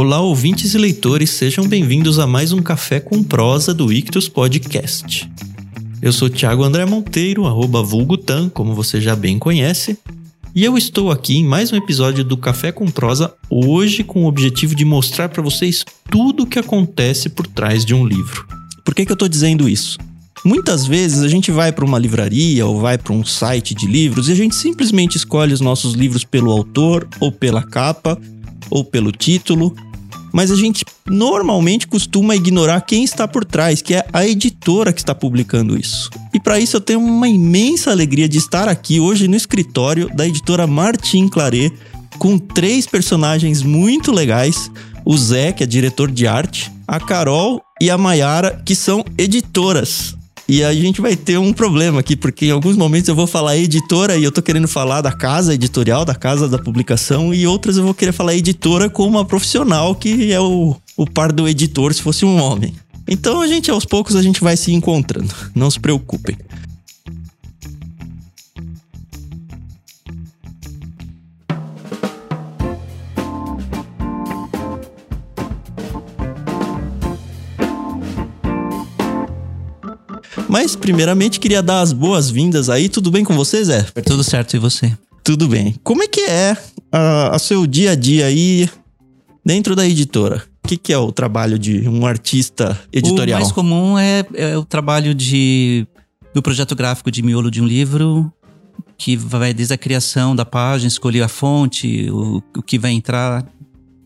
Olá, ouvintes e leitores, sejam bem-vindos a mais um Café com Prosa do Ictus Podcast. Eu sou Thiago André Monteiro, arroba vulgutan, como você já bem conhece, e eu estou aqui em mais um episódio do Café com Prosa, hoje com o objetivo de mostrar para vocês tudo o que acontece por trás de um livro. Por que, que eu estou dizendo isso? Muitas vezes a gente vai para uma livraria ou vai para um site de livros e a gente simplesmente escolhe os nossos livros pelo autor ou pela capa ou pelo título, mas a gente normalmente costuma ignorar quem está por trás, que é a editora que está publicando isso. E para isso eu tenho uma imensa alegria de estar aqui hoje no escritório da editora Martin Claret com três personagens muito legais: o Zé, que é diretor de arte, a Carol e a Mayara, que são editoras. E a gente vai ter um problema aqui, porque em alguns momentos eu vou falar editora e eu tô querendo falar da casa editorial, da casa da publicação, e outras eu vou querer falar editora como uma profissional que é o, o par do editor se fosse um homem. Então a gente, aos poucos, a gente vai se encontrando. Não se preocupem. Mas, primeiramente, queria dar as boas-vindas aí. Tudo bem com você, Zé? Tudo certo, e você? Tudo bem. Como é que é a, a seu dia a dia aí dentro da editora? O que, que, é o trabalho de um artista editorial? O mais comum é, é o trabalho de do projeto gráfico de miolo de um livro, que vai desde a criação da página, escolher a fonte, o, o que vai entrar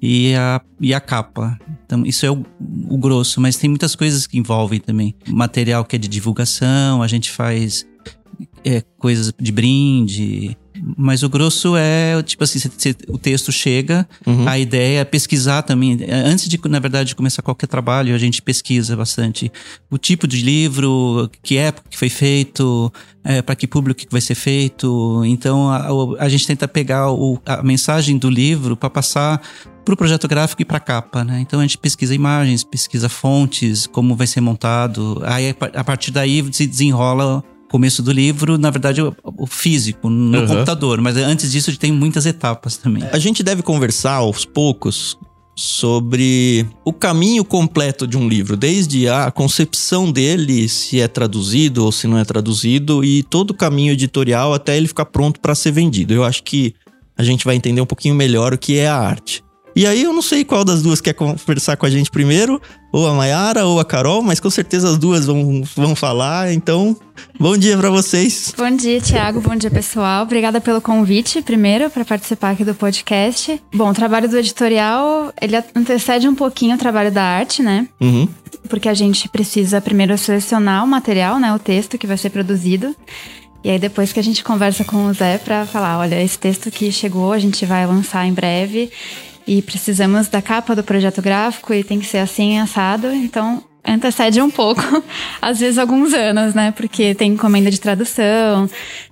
e a, e a capa. Então, isso é o, o, grosso, mas tem muitas coisas que envolvem também. Material que é de divulgação, a gente faz é, coisas de brinde, mas o grosso é, tipo assim, o texto chega, uhum. a ideia é pesquisar também. Antes de, na verdade, de começar qualquer trabalho, a gente pesquisa bastante o tipo de livro, que época que foi feito, é, para que público que vai ser feito. Então, a, a gente tenta pegar o, a mensagem do livro para passar para o projeto gráfico e para a capa, né? Então a gente pesquisa imagens, pesquisa fontes, como vai ser montado. Aí a partir daí se desenrola começo do livro, na verdade, o, físico, no uhum. computador. Mas antes disso, tem muitas etapas também. A gente deve conversar aos poucos sobre o caminho completo de um livro, desde a concepção dele, se é traduzido ou se não é traduzido, e todo o caminho editorial até ele ficar pronto para ser vendido. Eu acho que a gente vai entender um pouquinho melhor o que é a arte. E aí eu não sei qual das duas quer conversar com a gente primeiro, ou a Mayara ou a Carol, mas com certeza as duas vão, vão falar. Então, bom dia para vocês. Bom dia, Tiago. Bom dia, pessoal. Obrigada pelo convite, primeiro, para participar aqui do podcast. Bom, o trabalho do editorial, ele antecede um pouquinho o trabalho da arte, né? Uhum. Porque a gente precisa primeiro selecionar o material, né? O texto que vai ser produzido. E aí depois que a gente conversa com o Zé para falar, olha, esse texto que chegou, a gente vai lançar em breve e precisamos da capa do projeto gráfico e tem que ser assim assado, então antecede um pouco, às vezes alguns anos, né? Porque tem encomenda de tradução,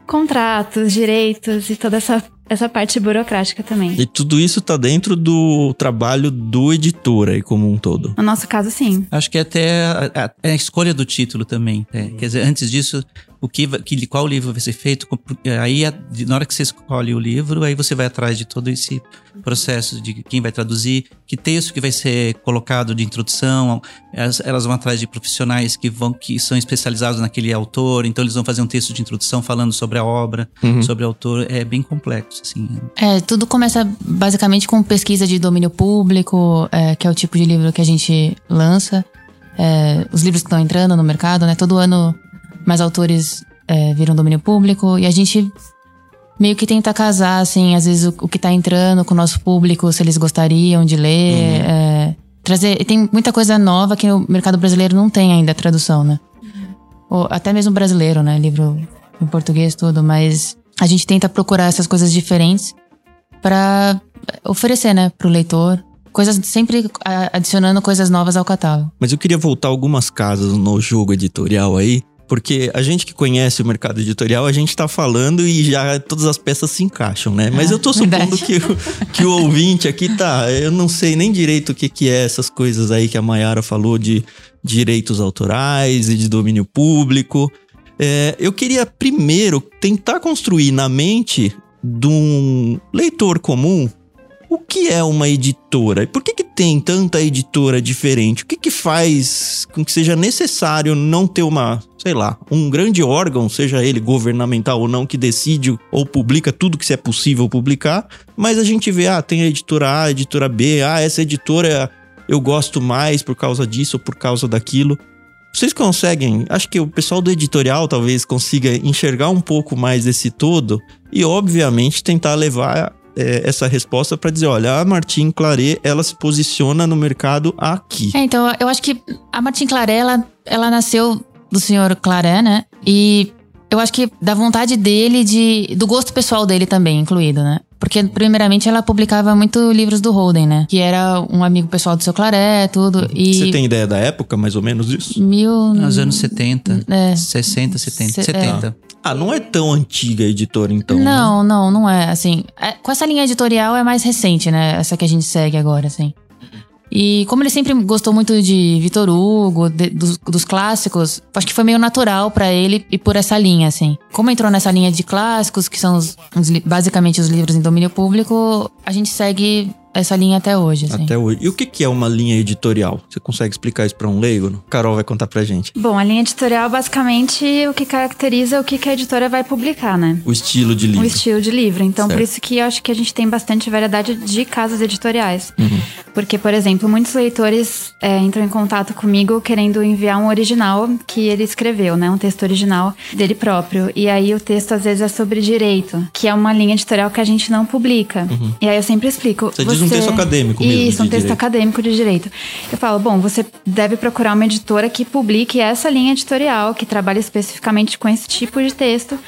contratos, direitos e toda essa essa parte burocrática também. E tudo isso tá dentro do trabalho do editor aí como um todo. No nosso caso, sim. Acho que até a, a, a escolha do título também. É. Quer dizer, antes disso, o que, que qual livro vai ser feito. Aí, na hora que você escolhe o livro, aí você vai atrás de todo esse processo de quem vai traduzir, que texto que vai ser colocado de introdução. Elas, elas vão atrás de profissionais que vão que são especializados naquele autor, então eles vão fazer um texto de introdução falando sobre a obra, uhum. sobre o autor. É bem complexo, assim. É, tudo começa basicamente com pesquisa de domínio público, é, que é o tipo de livro que a gente lança. É, os livros que estão entrando no mercado, né? Todo ano mais autores é, viram domínio público e a gente meio que tenta casar, assim, às vezes o, o que tá entrando com o nosso público, se eles gostariam de ler. Uhum. É, trazer. Tem muita coisa nova que o mercado brasileiro não tem ainda tradução, né? Uhum. Ou até mesmo brasileiro, né? Livro em português, tudo, mas a gente tenta procurar essas coisas diferentes para oferecer, né, pro leitor. Coisas sempre adicionando coisas novas ao catálogo. Mas eu queria voltar algumas casas no jogo editorial aí, porque a gente que conhece o mercado editorial, a gente tá falando e já todas as peças se encaixam, né? Mas ah, eu tô supondo que o, que o ouvinte aqui tá. Eu não sei nem direito o que, que é essas coisas aí que a Mayara falou de direitos autorais e de domínio público. É, eu queria primeiro tentar construir na mente de um leitor comum O que é uma editora? E por que, que tem tanta editora diferente? O que, que faz com que seja necessário não ter uma, sei lá, um grande órgão, seja ele governamental ou não, que decide ou publica tudo que se é possível publicar, mas a gente vê, ah, tem a editora A, a editora B, ah, essa editora eu gosto mais por causa disso ou por causa daquilo. Vocês conseguem, acho que o pessoal do editorial talvez consiga enxergar um pouco mais esse todo e, obviamente, tentar levar é, essa resposta para dizer: olha, a Martin Claret ela se posiciona no mercado aqui. É, então, eu acho que a Martin Claret, ela, ela nasceu do senhor Claret, né? E eu acho que da vontade dele, de, do gosto pessoal dele também, incluído, né? Porque, primeiramente, ela publicava muito livros do Holden, né? Que era um amigo pessoal do seu Claré, tudo. E Você tem ideia da época, mais ou menos disso? mil. Nos anos 70, É. 60, 70, Se- 70. Ah, não é tão antiga a editora, então. né? não, não, não é. Assim, é- com essa linha editorial é mais recente, né? Essa que a gente segue agora, assim. E como ele sempre gostou muito de Vitor Hugo, de- dos, dos clássicos, acho que foi meio natural pra ele ir por essa linha, assim. Como entrou nessa linha de clássicos, que são os- os basicamente os livros em domínio público, a gente segue essa linha até hoje, assim. Até hoje. E o que, que é uma linha editorial? Você consegue explicar isso pra um leigo? Carol vai contar pra gente. Bom, a linha editorial basicamente o que caracteriza o que que a editora vai publicar, né? O estilo de O livro. estilo de livro. Então, por Certo. isso que eu acho que a gente tem bastante variedade de casas editoriais. Uhum. Porque, por exemplo, muitos leitores é, entram em contato comigo querendo enviar um original que ele escreveu, né? Um texto original dele próprio. E aí o texto, às vezes, é sobre direito, que é uma linha editorial que a gente não publica. E aí eu sempre explico. Uhum. Você diz um texto acadêmico mesmo, Isso, um texto direito. acadêmico de direito. Eu falo, bom, você deve procurar uma editora que publique essa linha editorial, que trabalhe especificamente com esse tipo de texto,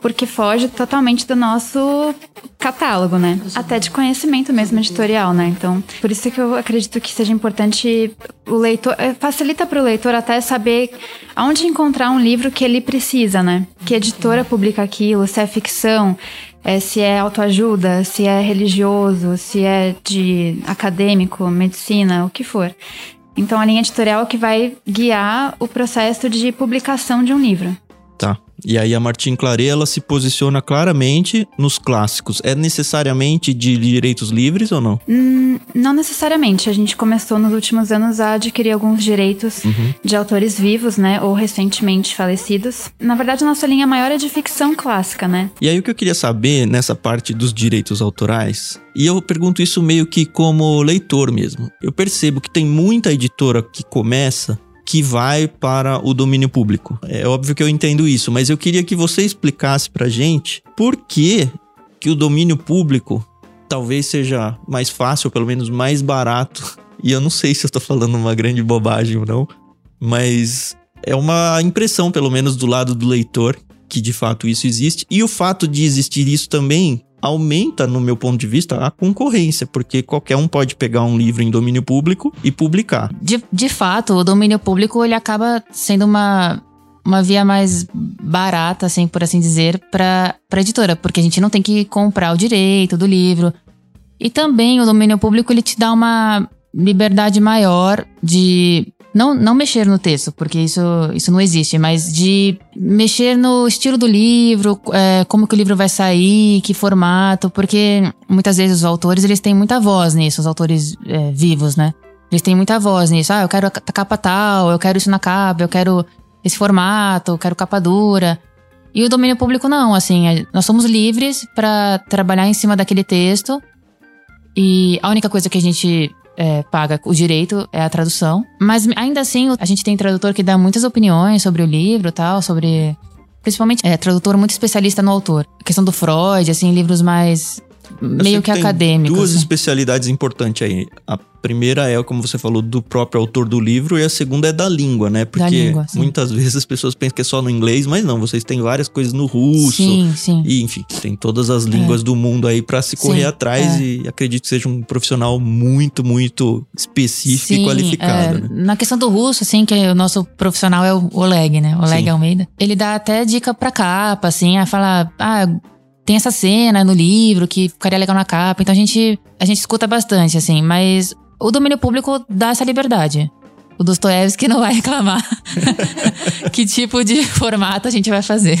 porque foge totalmente do nosso catálogo, né? Até de conhecimento mesmo editorial, né? Então, por isso que eu acredito que seja importante o leitor, eh, facilita para o leitor até saber aonde encontrar um livro que ele precisa, né? Que editora publica aquilo, se é ficção, é, se é autoajuda, se é religioso, se é de acadêmico, medicina, o que for. Então a linha editorial é que vai guiar o processo de publicação de um livro. Tá. E aí a Martin Claret, ela se posiciona claramente nos clássicos. É necessariamente de direitos livres ou não? Hum, não necessariamente. A gente começou nos últimos anos a adquirir alguns direitos de autores vivos, né? Ou recentemente falecidos. Na verdade, a nossa linha maior é de ficção clássica, né? E aí o que eu queria saber nessa parte dos direitos autorais, e eu pergunto isso meio que como leitor mesmo. Eu percebo que tem muita editora que começa que vai para o domínio público. É óbvio que eu entendo isso, mas eu queria que você explicasse pra gente por que que o domínio público talvez seja mais fácil, pelo menos mais barato. E eu não sei se eu tô falando uma grande bobagem ou não, mas é uma impressão, pelo menos do lado do leitor, que de fato isso existe. E o fato de existir isso também aumenta, no meu ponto de vista, a concorrência, porque qualquer um pode pegar um livro em domínio público e publicar. De, de fato, o domínio público ele acaba sendo uma, uma via mais barata, assim, por assim dizer, para a editora, porque a gente não tem que comprar o direito do livro. E também o domínio público ele te dá uma liberdade maior de não, não mexer no texto, porque isso, isso não existe, mas de mexer no estilo do livro, é, como que o livro vai sair, que formato, porque muitas vezes os autores eles têm muita voz nisso, os autores é, vivos, né? Eles têm muita voz nisso. Ah, eu quero a capa tal, eu quero isso na capa, eu quero esse formato, eu quero capa dura. E o domínio público não, assim, é- nós somos livres para trabalhar em cima daquele texto. E a única coisa que a gente é, paga o direito é a tradução. Mas ainda assim, a gente tem tradutor que dá muitas opiniões sobre o livro tal, sobre. Principalmente, é, tradutor muito especialista no autor. A questão do Freud, assim, livros mais. Sei meio que tem acadêmicos. Duas assim. especialidades importantes aí. A primeira é, como você falou, do próprio autor do livro, e a segunda é da língua, né? Porque língua, muitas vezes as pessoas pensam que é só no inglês, mas não, vocês têm várias coisas no russo. Sim, sim. E, enfim, tem todas as línguas do mundo aí pra se correr Sim, atrás é. e acredito que seja um profissional muito, muito específico e Sim, qualificado, é, né? Na questão do russo, assim, que o nosso profissional é o Oleg, né? Oleg Sim. Almeida. Ele dá até dica pra capa, assim, a falar, ah, tem essa cena no livro que ficaria legal na capa. Então a gente, a gente escuta bastante, assim, mas o domínio público dá essa liberdade. o Dostoiévski não vai reclamar que tipo de formato a gente vai fazer.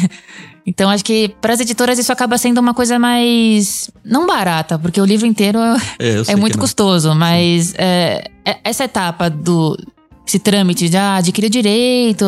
Então acho que para as editoras isso acaba sendo uma coisa mais não barata, porque o livro inteiro É, é muito custoso, mas é, é- essa etapa do esse trâmite de ah, adquirir o direito,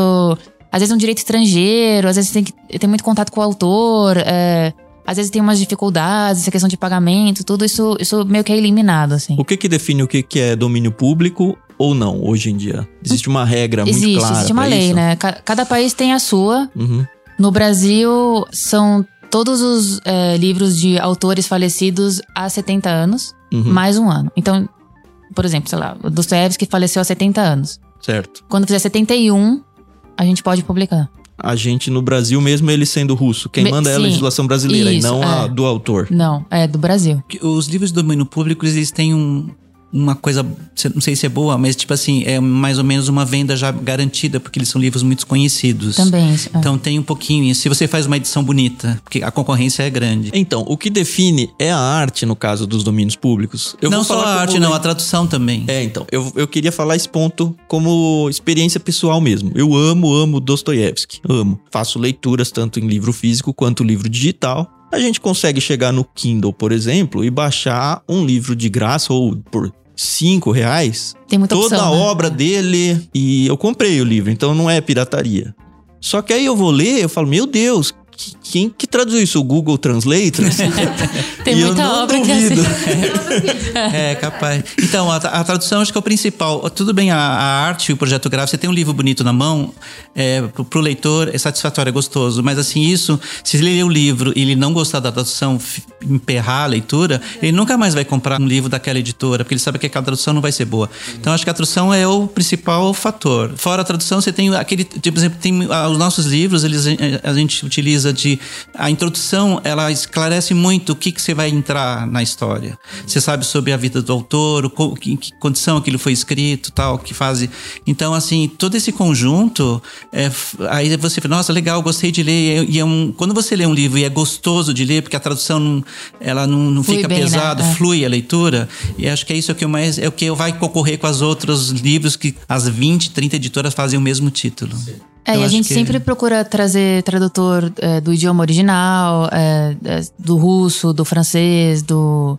às vezes um direito estrangeiro, às vezes tem que tem muito contato com o autor, é, às vezes tem umas dificuldades, essa questão de pagamento, tudo isso isso meio que é eliminado assim. O que que define o que que é domínio público ou não hoje em dia? Existe uma regra muito Existe, clara existe uma lei, isso? né? Ca- Cada país tem a sua. Uhum. No Brasil, são todos os é, livros de autores falecidos há 70 anos, Uhum. mais um ano. Então, por exemplo, sei lá, o Dostoiévski faleceu há 70 anos. Certo. Quando fizer 71, a gente pode publicar. A gente no Brasil, mesmo ele sendo russo, quem Me- manda é a sim. legislação brasileira e Isso, não a é. do autor. Não, é do Brasil. Os livros de domínio público, eles têm um- uma coisa, não sei se é boa, mas tipo assim, é mais ou menos uma venda já garantida, porque eles são livros muito conhecidos. Também. é. Então tem um pouquinho, se você faz uma edição bonita, porque a concorrência é grande. Então, o que define é a arte no caso dos domínios públicos. Eu não vou só falar a arte, não, a tradução também. É, então, eu, eu queria falar esse ponto como experiência pessoal mesmo. Eu amo, amo Dostoiévski. Amo. Faço leituras tanto em livro físico quanto livro digital. A gente consegue chegar no Kindle, por exemplo, e baixar um livro de graça ou por cinco reais. Tem muita Toda opção, a né? obra dele. E eu comprei o livro, então não é pirataria. Só que aí eu vou ler, eu falo, meu Deus, que- quem que traduziu isso? O Google Translator? Tem E eu muita não obra que é assim. duvido. É, capaz. Então, a, a tradução acho que é o principal. Tudo bem, a, a arte e o projeto gráfico, você tem um livro bonito na mão, é, pro, pro leitor é satisfatório, é gostoso. Mas assim, isso, se ele ler o livro e ele não gostar da tradução, emperrar a leitura, ele nunca mais vai comprar um livro daquela editora, porque ele sabe que aquela tradução não vai ser boa. Então, acho que a tradução é o principal fator. Fora a tradução, você tem aquele, tipo, por exemplo, tem ah, os nossos livros, eles eh, a gente utiliza de a introdução, ela esclarece muito o que que você vai entrar na história. Você sabe sobre a vida do autor, o co- em que condição aquilo foi escrito, tal, que fase. Então, assim, todo esse conjunto, é, aí você fala, nossa, legal, gostei de ler. E é um, quando você lê um livro e é gostoso de ler, porque a tradução não, ela não, não fica bem, né? pesada, É. flui a leitura. E acho que é isso que eu mais é o que vai concorrer com os outros livros que as 20, 30 editoras fazem o mesmo título. É, e a gente que- sempre procura trazer tradutor é, do idioma original, é, é, do russo, do francês, do,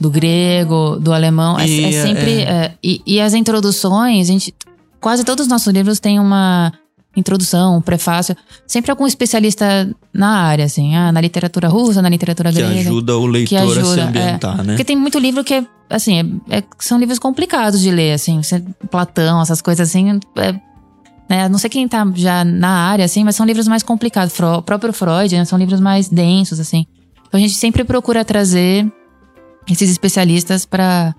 do grego, do alemão. É, E, é sempre. é. é, e, e as introduções, a gente. Quase todos os nossos livros têm uma introdução, um prefácio. Sempre algum especialista na área, assim. Ah, na literatura russa, na literatura Que grega. ajuda o leitor que a se ajuda, ambientar, né? Porque tem muito livro que é, assim, são livros complicados de ler, assim. Platão, essas coisas assim. é- né, não sei quem tá já na área, assim, mas são livros mais complicados. Próprio Freud, né, são livros mais densos, assim. Então a gente sempre procura trazer esses especialistas pra.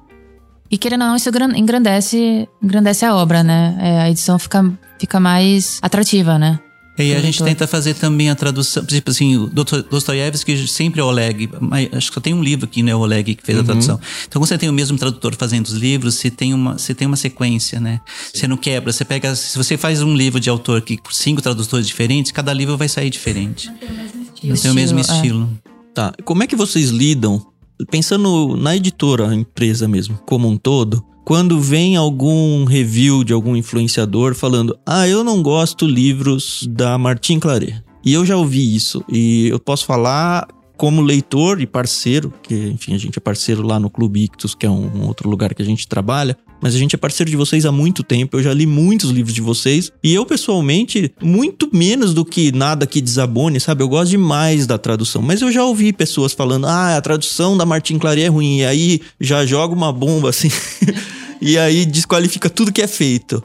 E querendo ou não, isso gran- engrandece, engrandece a obra, né? É, a edição fica, fica mais atrativa, né? E a gente tenta fazer também a tradução, tipo assim, o Dosto- Dostoiévski sempre é o Oleg, mas acho que só tem um livro aqui, né, o Oleg, que fez a tradução. Então, quando você tem o mesmo tradutor fazendo os livros, você tem uma, você tem uma sequência, né? Você não quebra, você pega, se você faz um livro de autor que por cinco tradutores diferentes, cada livro vai sair diferente. Não tem o mesmo Estilo, é. estilo. Tá. Como é que vocês lidam, pensando na editora, a empresa mesmo, como um todo, quando vem algum review de algum influenciador falando: Ah, eu não gosto livros da Martin Claret. E eu já ouvi isso. E eu posso falar como leitor e parceiro, que enfim, a gente é parceiro lá no Clube Ictus, que é um, um outro lugar que a gente trabalha. Mas a gente é parceiro de vocês há muito tempo. Eu já li muitos livros de vocês. E eu, pessoalmente, muito menos do que nada que desabone, sabe? Eu gosto demais da tradução. Mas eu já ouvi pessoas falando: ah, a tradução da Martin Claret é ruim. E aí já joga uma bomba assim. e aí desqualifica tudo que é feito.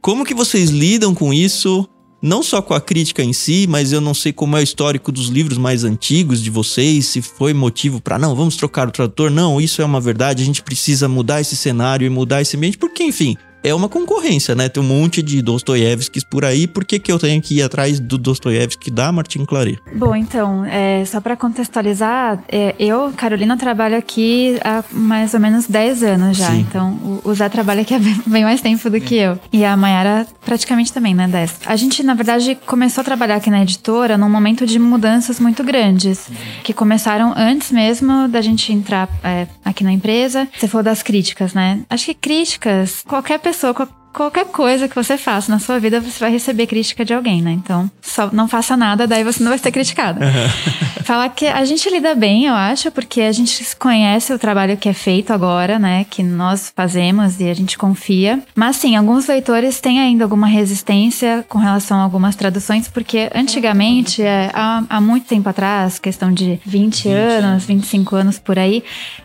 Como que vocês lidam com isso? Não só com a crítica em si, mas eu não sei como é o histórico dos livros mais antigos de vocês, se foi motivo pra não, vamos trocar o tradutor. Não, isso é uma verdade, a gente precisa mudar esse cenário e mudar esse ambiente, porque enfim, é uma concorrência, né? Tem um monte de Dostoiévskis por aí, por que, que eu tenho que ir atrás do Dostoiévski da Martin Claret? Bom, então, é, só para contextualizar, é, eu, Carolina, trabalho aqui há mais ou menos 10 anos já. Sim. Então, o, o Zé trabalha aqui há bem, mais tempo do que eu. E a Mayara praticamente também, né, 10. A gente, na verdade, começou a trabalhar aqui na editora num momento de mudanças muito grandes, que começaram antes mesmo da gente entrar é, aqui na empresa. Você falou das críticas, né? Acho que críticas, qualquer pessoa, qual- qualquer coisa que você faça na sua vida, você vai receber crítica de alguém, né? Então, só não faça nada, daí você não vai ser criticada. Falar que a gente lida bem, eu acho, porque a gente conhece o trabalho que é feito agora, né? Que nós fazemos e a gente confia. Mas sim, alguns leitores têm ainda alguma resistência com relação a algumas traduções, porque antigamente, é, há, há muito tempo atrás, questão de 20, 20 anos, 25 anos por aí,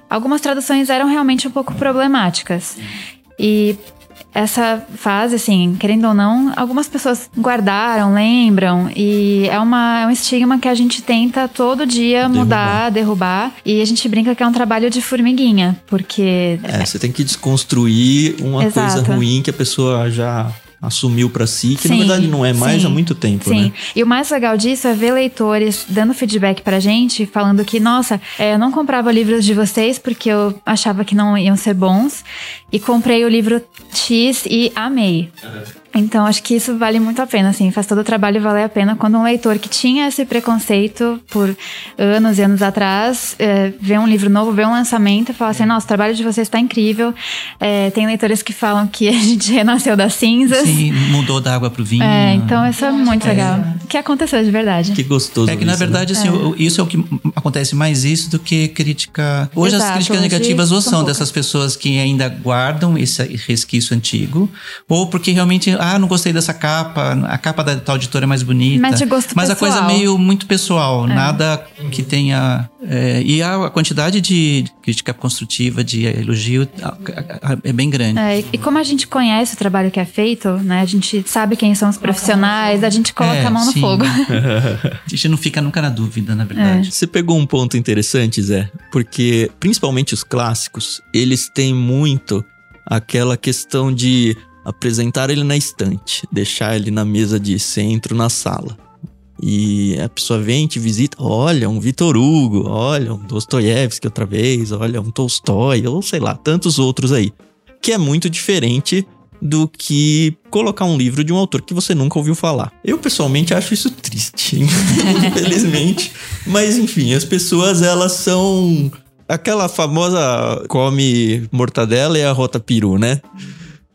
algumas traduções eram realmente um pouco problemáticas. E essa fase, assim, querendo ou não, algumas pessoas guardaram, lembram, e é, uma, é um estigma que a gente tenta todo dia derrubar. mudar, derrubar, e a gente brinca que é um trabalho de formiguinha, porque. É, você tem que desconstruir uma Exato. coisa ruim que a pessoa já assumiu para si, que sim, na verdade não é mais sim, há muito tempo, sim. né? E o mais legal disso é ver leitores dando feedback pra gente, falando que, nossa, é, eu não comprava livros de vocês porque eu achava que não iam ser bons, e comprei o livro X e amei. Uhum. Então, acho que isso vale muito a pena, assim, faz todo o trabalho valer a pena quando um leitor que tinha esse preconceito por anos e anos atrás é, vê um livro novo, vê um lançamento e fala assim: nossa, o trabalho de vocês está incrível. É, tem leitores que falam que a gente renasceu das cinzas. Sim, mudou da água pro vinho. É, então isso é muito é. legal. O que aconteceu de verdade. Que gostoso. É que, na isso, verdade, né? assim, é. isso é o que acontece mais isso do que crítica. Hoje Exato, as críticas negativas ou são dessas pessoas que ainda guardam esse resquício antigo, ou porque realmente ah, não gostei dessa capa, a capa da tal editora é mais bonita. Mas de gosto Mas pessoal. a coisa meio muito pessoal, é. nada que tenha. É, e a, a, quantidade de crítica construtiva, de elogio, é bem grande. É, e como a gente conhece o trabalho que é feito, né? A gente sabe quem são os profissionais, a gente coloca é, a mão no sim. fogo. a gente não fica nunca na dúvida, na verdade. É. Você pegou um ponto interessante, Zé, porque principalmente os clássicos, eles têm muito aquela questão de apresentar ele na estante, deixar ele na mesa de centro na sala. E a pessoa vem, te visita, olha, um Vitor Hugo, olha, um Dostoiévski outra vez, olha, um Tolstói, ou sei lá, tantos outros aí. Que é muito diferente do que colocar um livro de um autor que você nunca ouviu falar. Eu pessoalmente acho isso triste, infelizmente. Mas enfim, as pessoas elas são aquela famosa come mortadela e a rota peru, né?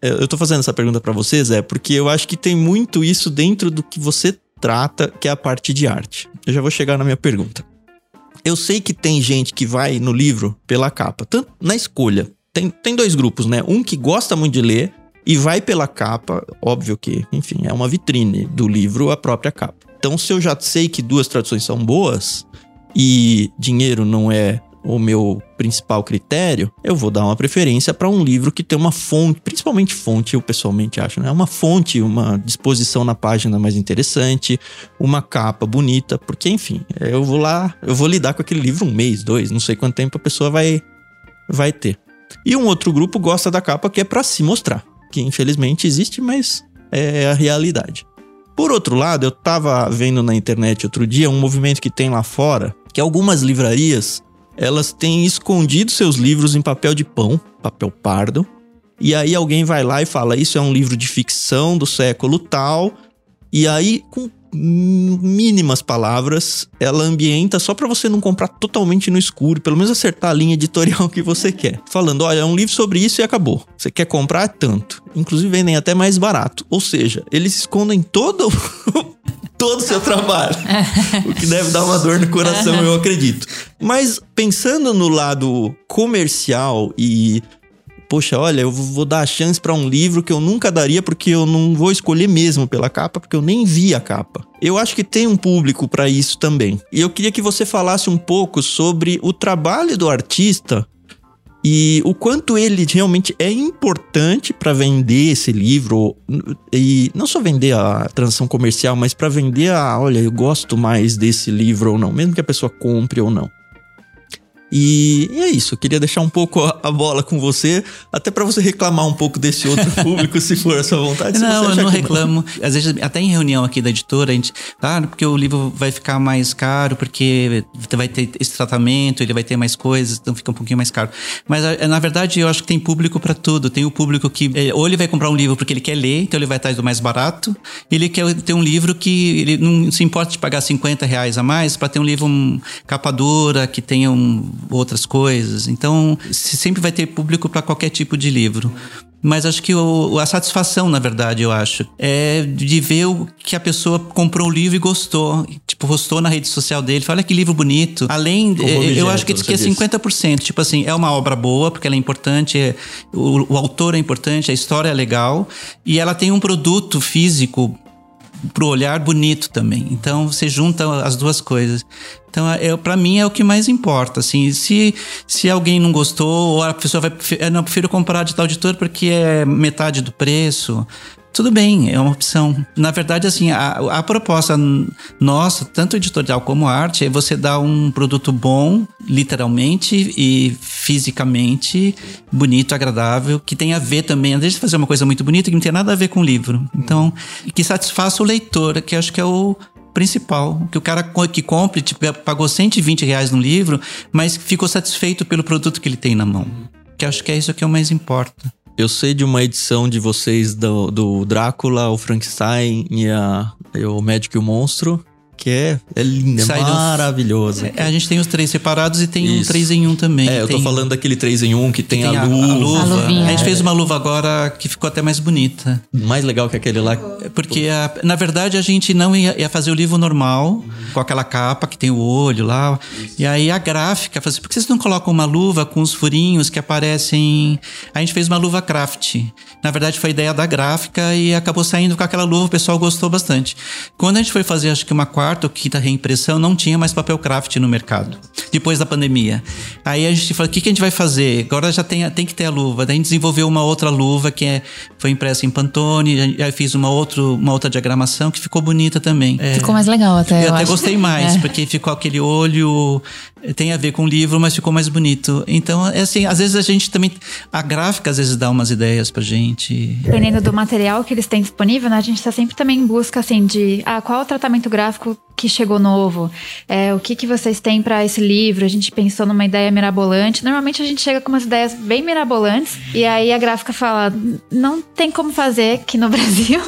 Eu tô fazendo essa pergunta para vocês, é porque eu acho que tem muito isso dentro do que você trata, que é a parte de arte. Eu já vou chegar na minha pergunta. Eu sei que tem gente que vai no livro pela capa, tanto na escolha. Tem, tem dois grupos, né? Um que gosta muito de ler e vai pela capa, óbvio que, enfim, é uma vitrine do livro a própria capa. Então, se eu já sei que duas traduções são boas e dinheiro não é o meu principal critério, eu vou dar uma preferência para um livro que tem uma fonte, principalmente fonte, eu pessoalmente acho, né? Uma fonte, uma disposição na página mais interessante, uma capa bonita, porque enfim, eu vou lá, eu vou lidar com aquele livro um mês, dois, não sei quanto tempo a pessoa vai vai ter. E um outro grupo gosta da capa que é para se mostrar, que infelizmente existe, mas é a realidade. Por outro lado, eu tava vendo na internet outro dia um movimento que tem lá fora, que algumas livrarias elas têm escondido seus livros em papel de pão, papel pardo. E aí alguém vai lá e fala: Isso é um livro de ficção do século tal. E aí, com mínimas palavras, ela ambienta só para você não comprar totalmente no escuro, pelo menos acertar a linha editorial que você quer. Falando, olha, é um livro sobre isso e acabou. Você quer comprar tanto. Inclusive vendem até mais barato. Ou seja, eles escondem todo todo o seu trabalho. o que deve dar uma dor no coração, eu acredito. Mas pensando no lado comercial e poxa, olha, eu vou dar a chance para um livro que eu nunca daria porque eu não vou escolher mesmo pela capa, porque eu nem vi a capa. Eu acho que tem um público para isso também. E eu queria que você falasse um pouco sobre o trabalho do artista e o quanto ele realmente é importante para vender esse livro e não só vender a transação comercial, mas para vender a, olha, eu gosto mais desse livro ou não, mesmo que a pessoa compre ou não. E, e, é isso, eu queria deixar um pouco a, bola com você, até para você reclamar um pouco desse outro público, se for a sua vontade. Não, eu não reclamo. Não. Às vezes, até em reunião aqui da editora, a gente, ah, porque o livro vai ficar mais caro, porque vai ter esse tratamento, ele vai ter mais coisas, então fica um pouquinho mais caro. Mas na verdade, eu acho que tem público para tudo. Tem o público que, é, ou ele vai comprar um livro porque ele quer ler, então ele vai atrás do mais barato, ele quer ter um livro que ele não se importa de pagar 50 reais a mais para ter um livro um, capa dura, que tenha um outras coisas. Então, sempre vai ter público para qualquer tipo de livro. Mas acho que o, a satisfação, na verdade, eu acho, é de ver o, que a pessoa comprou o livro e gostou. Tipo, postou na rede social dele, fala que livro bonito. Além, objeto, eu acho que, que é disse. 50%. Tipo assim, é uma obra boa, porque ela é importante, é- o, o autor é importante, a história é legal. E ela tem um produto físico pro olhar bonito também. Então você junta as duas coisas. Então, é, para mim é o que mais importa. Assim, se, se alguém não gostou, ou a pessoa vai. Eu não prefiro comprar de tal editor porque é metade do preço. Tudo bem, é uma opção. Na verdade, assim, a, a proposta nossa, tanto editorial como arte, é você dar um produto bom, literalmente e fisicamente, bonito, agradável, que tem a ver também, às vezes fazer uma coisa muito bonita que não tem nada a ver com o livro. Então, que satisfaça o leitor, que eu acho que é o principal. Que o cara que compre, tipo, pagou 120 reais no livro, mas ficou satisfeito pelo produto que ele tem na mão. Que eu acho que é isso que é o mais importa. Eu sei de uma edição de vocês do, do Drácula, o Frankenstein e, a, e o Médico e o Monstro, que é, é linda, é maravilhoso. É, a gente tem os três separados e tem um Isso. 3 em 1 também. É, eu tô Tem- falando daquele 3 em 1 que tem, tem a, luva. A luvinha. A gente fez uma luva agora que ficou até mais bonita. Mais legal que aquele lá. Porque, a- na verdade, a gente não ia, ia fazer o livro normal, com aquela capa que tem o olho lá. E aí a gráfica, falou assim, por que vocês não colocam uma luva com os furinhos que aparecem... A gente fez uma luva craft. Na verdade, foi a ideia da gráfica e acabou saindo com aquela luva, o pessoal gostou bastante. Quando a gente foi fazer, acho que uma quarta ou quinta reimpressão, não tinha mais papel craft no mercado. Depois da pandemia. Aí a gente falou, o que, que a gente vai fazer? Agora já tem, tem que ter a luva. Daí a gente desenvolveu uma outra luva que é, foi impressa em Pantone. Aí fiz uma, outro, uma outra diagramação que ficou bonita também. É, Ficou mais legal até. eu eu até acho. gostei mais, É. porque ficou aquele olho. Tem a ver com o livro, mas ficou mais bonito. Então, é assim, às vezes a gente também. A gráfica às vezes dá umas ideias pra gente. Dependendo do material que eles têm disponível, né, a gente está sempre também em busca assim de ah, qual é o tratamento gráfico que chegou novo, é, o que, que vocês têm para esse livro. A gente pensou numa ideia mirabolante. Normalmente a gente chega com umas ideias bem mirabolantes e aí a gráfica fala não tem como fazer aqui no Brasil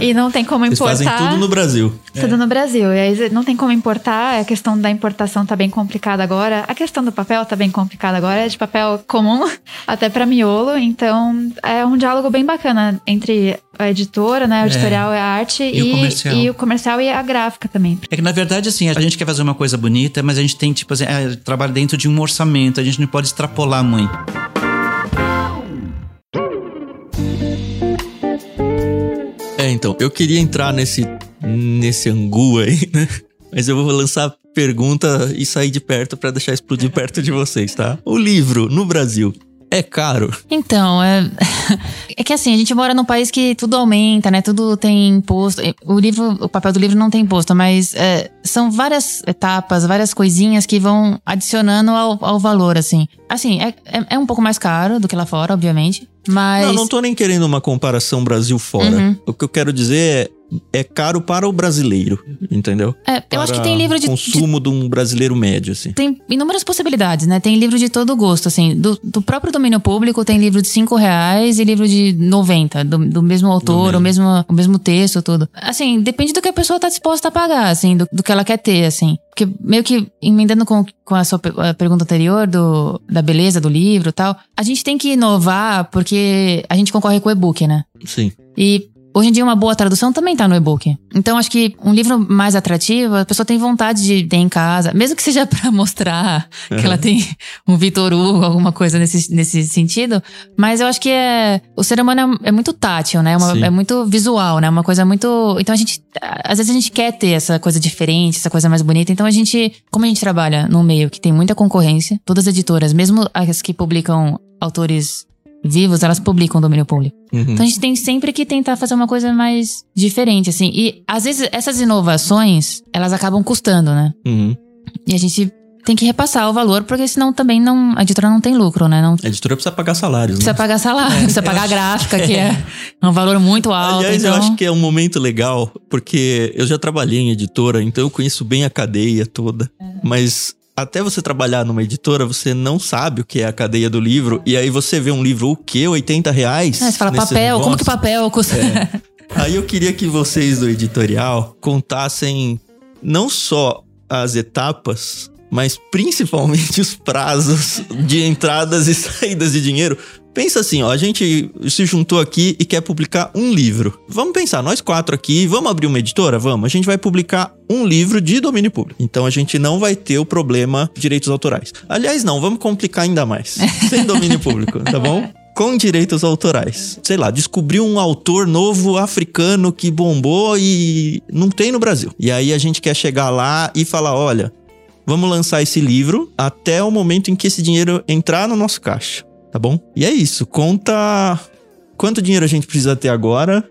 e não tem como Vocês importar. fazem tudo no Brasil. Tudo no Brasil. E aí não tem como importar, a questão da importação tá bem complicada agora. A questão do papel tá bem complicada agora, é de papel comum até para miolo. Então é um diálogo bem bacana entre a editora, né? O editorial e a arte E o comercial. e o comercial e a gráfica também. É que na verdade, assim, a gente quer fazer uma coisa bonita, mas a gente tem, tipo assim, é, trabalha dentro de um orçamento, a gente não pode extrapolar muito. É, então, eu queria entrar nesse, nesse angu aí, né? Mas eu vou lançar pergunta e sair de perto pra deixar explodir perto de vocês, tá? O livro no Brasil é caro? Então, é... é que assim, a gente mora num país que tudo aumenta, né? Tudo tem imposto. O livro, o papel do livro não tem imposto, mas é, são várias etapas, várias coisinhas que vão adicionando ao, ao valor, assim. Assim, é, é, é um pouco mais caro do que lá fora, obviamente. Mas. Não, não tô nem querendo uma comparação Brasil fora. Uhum. O que eu quero dizer é, é caro para o brasileiro, entendeu? É, eu acho que Para tem livro de, de consumo de um brasileiro médio, assim. tem inúmeras possibilidades, né? Tem livro de todo gosto, assim. Do, do próprio domínio público tem livro de 5 reais e livro de 90, do, do mesmo autor, o mesmo, o mesmo texto, tudo. Assim, depende do que a pessoa tá disposta a pagar, assim, do, do que ela quer ter, assim. Porque meio que emendando com, com a sua a pergunta anterior do, da beleza do livro e tal, a gente tem que inovar porque a gente concorre com o e-book, né? Sim. E hoje em dia uma boa tradução também tá no e-book. Então acho que um livro mais atrativo, a pessoa tem vontade de ter em casa, mesmo que seja pra mostrar que ela tem um Vitor Hugo, alguma coisa nesse, nesse sentido. Mas eu acho que é. O ser humano é, é muito tátil, né? Uma- Sim. é muito visual, né? Uma coisa muito. Então a gente. Às vezes a gente quer ter essa coisa diferente, essa coisa mais bonita. Então a gente. Como a gente trabalha num meio que tem muita concorrência, todas as editoras, mesmo as que publicam autores vivos, elas publicam domínio público. Uhum. Então a gente tem sempre que tentar fazer uma coisa mais diferente, assim. E às vezes essas inovações, elas acabam custando, né? Uhum. E a gente tem que repassar o valor, porque senão também não, a editora não tem lucro, né? Não A editora precisa pagar salários, precisa né? pagar salário, precisa pagar a gráfica, que é um valor muito alto. Aliás, então... eu acho que é um momento legal, porque eu já trabalhei em editora, então eu conheço bem a cadeia toda. Mas até você trabalhar numa editora, você não sabe o que é a cadeia do livro. E aí você vê um livro, o quê? 80 reais? É, você fala papel, como que negócio? papel custa? Aí eu queria que vocês do editorial contassem não só as etapas, mas principalmente os prazos de entradas e saídas de dinheiro. Pensa assim, ó, a gente se juntou aqui e quer publicar um livro. Vamos pensar, nós quatro aqui, vamos abrir uma editora? Vamos. A gente vai publicar um livro de domínio público. Então a gente não vai ter o problema de direitos autorais. Aliás, não, vamos complicar ainda mais. Sem domínio público, tá bom? Com direitos autorais. Sei lá, descobriu um autor novo africano que bombou e não tem no Brasil. E aí a gente quer chegar lá e falar: olha, vamos lançar esse livro até o momento em que esse dinheiro entrar no nosso caixa tá bom? E é isso, conta quanto dinheiro a gente precisa ter agora,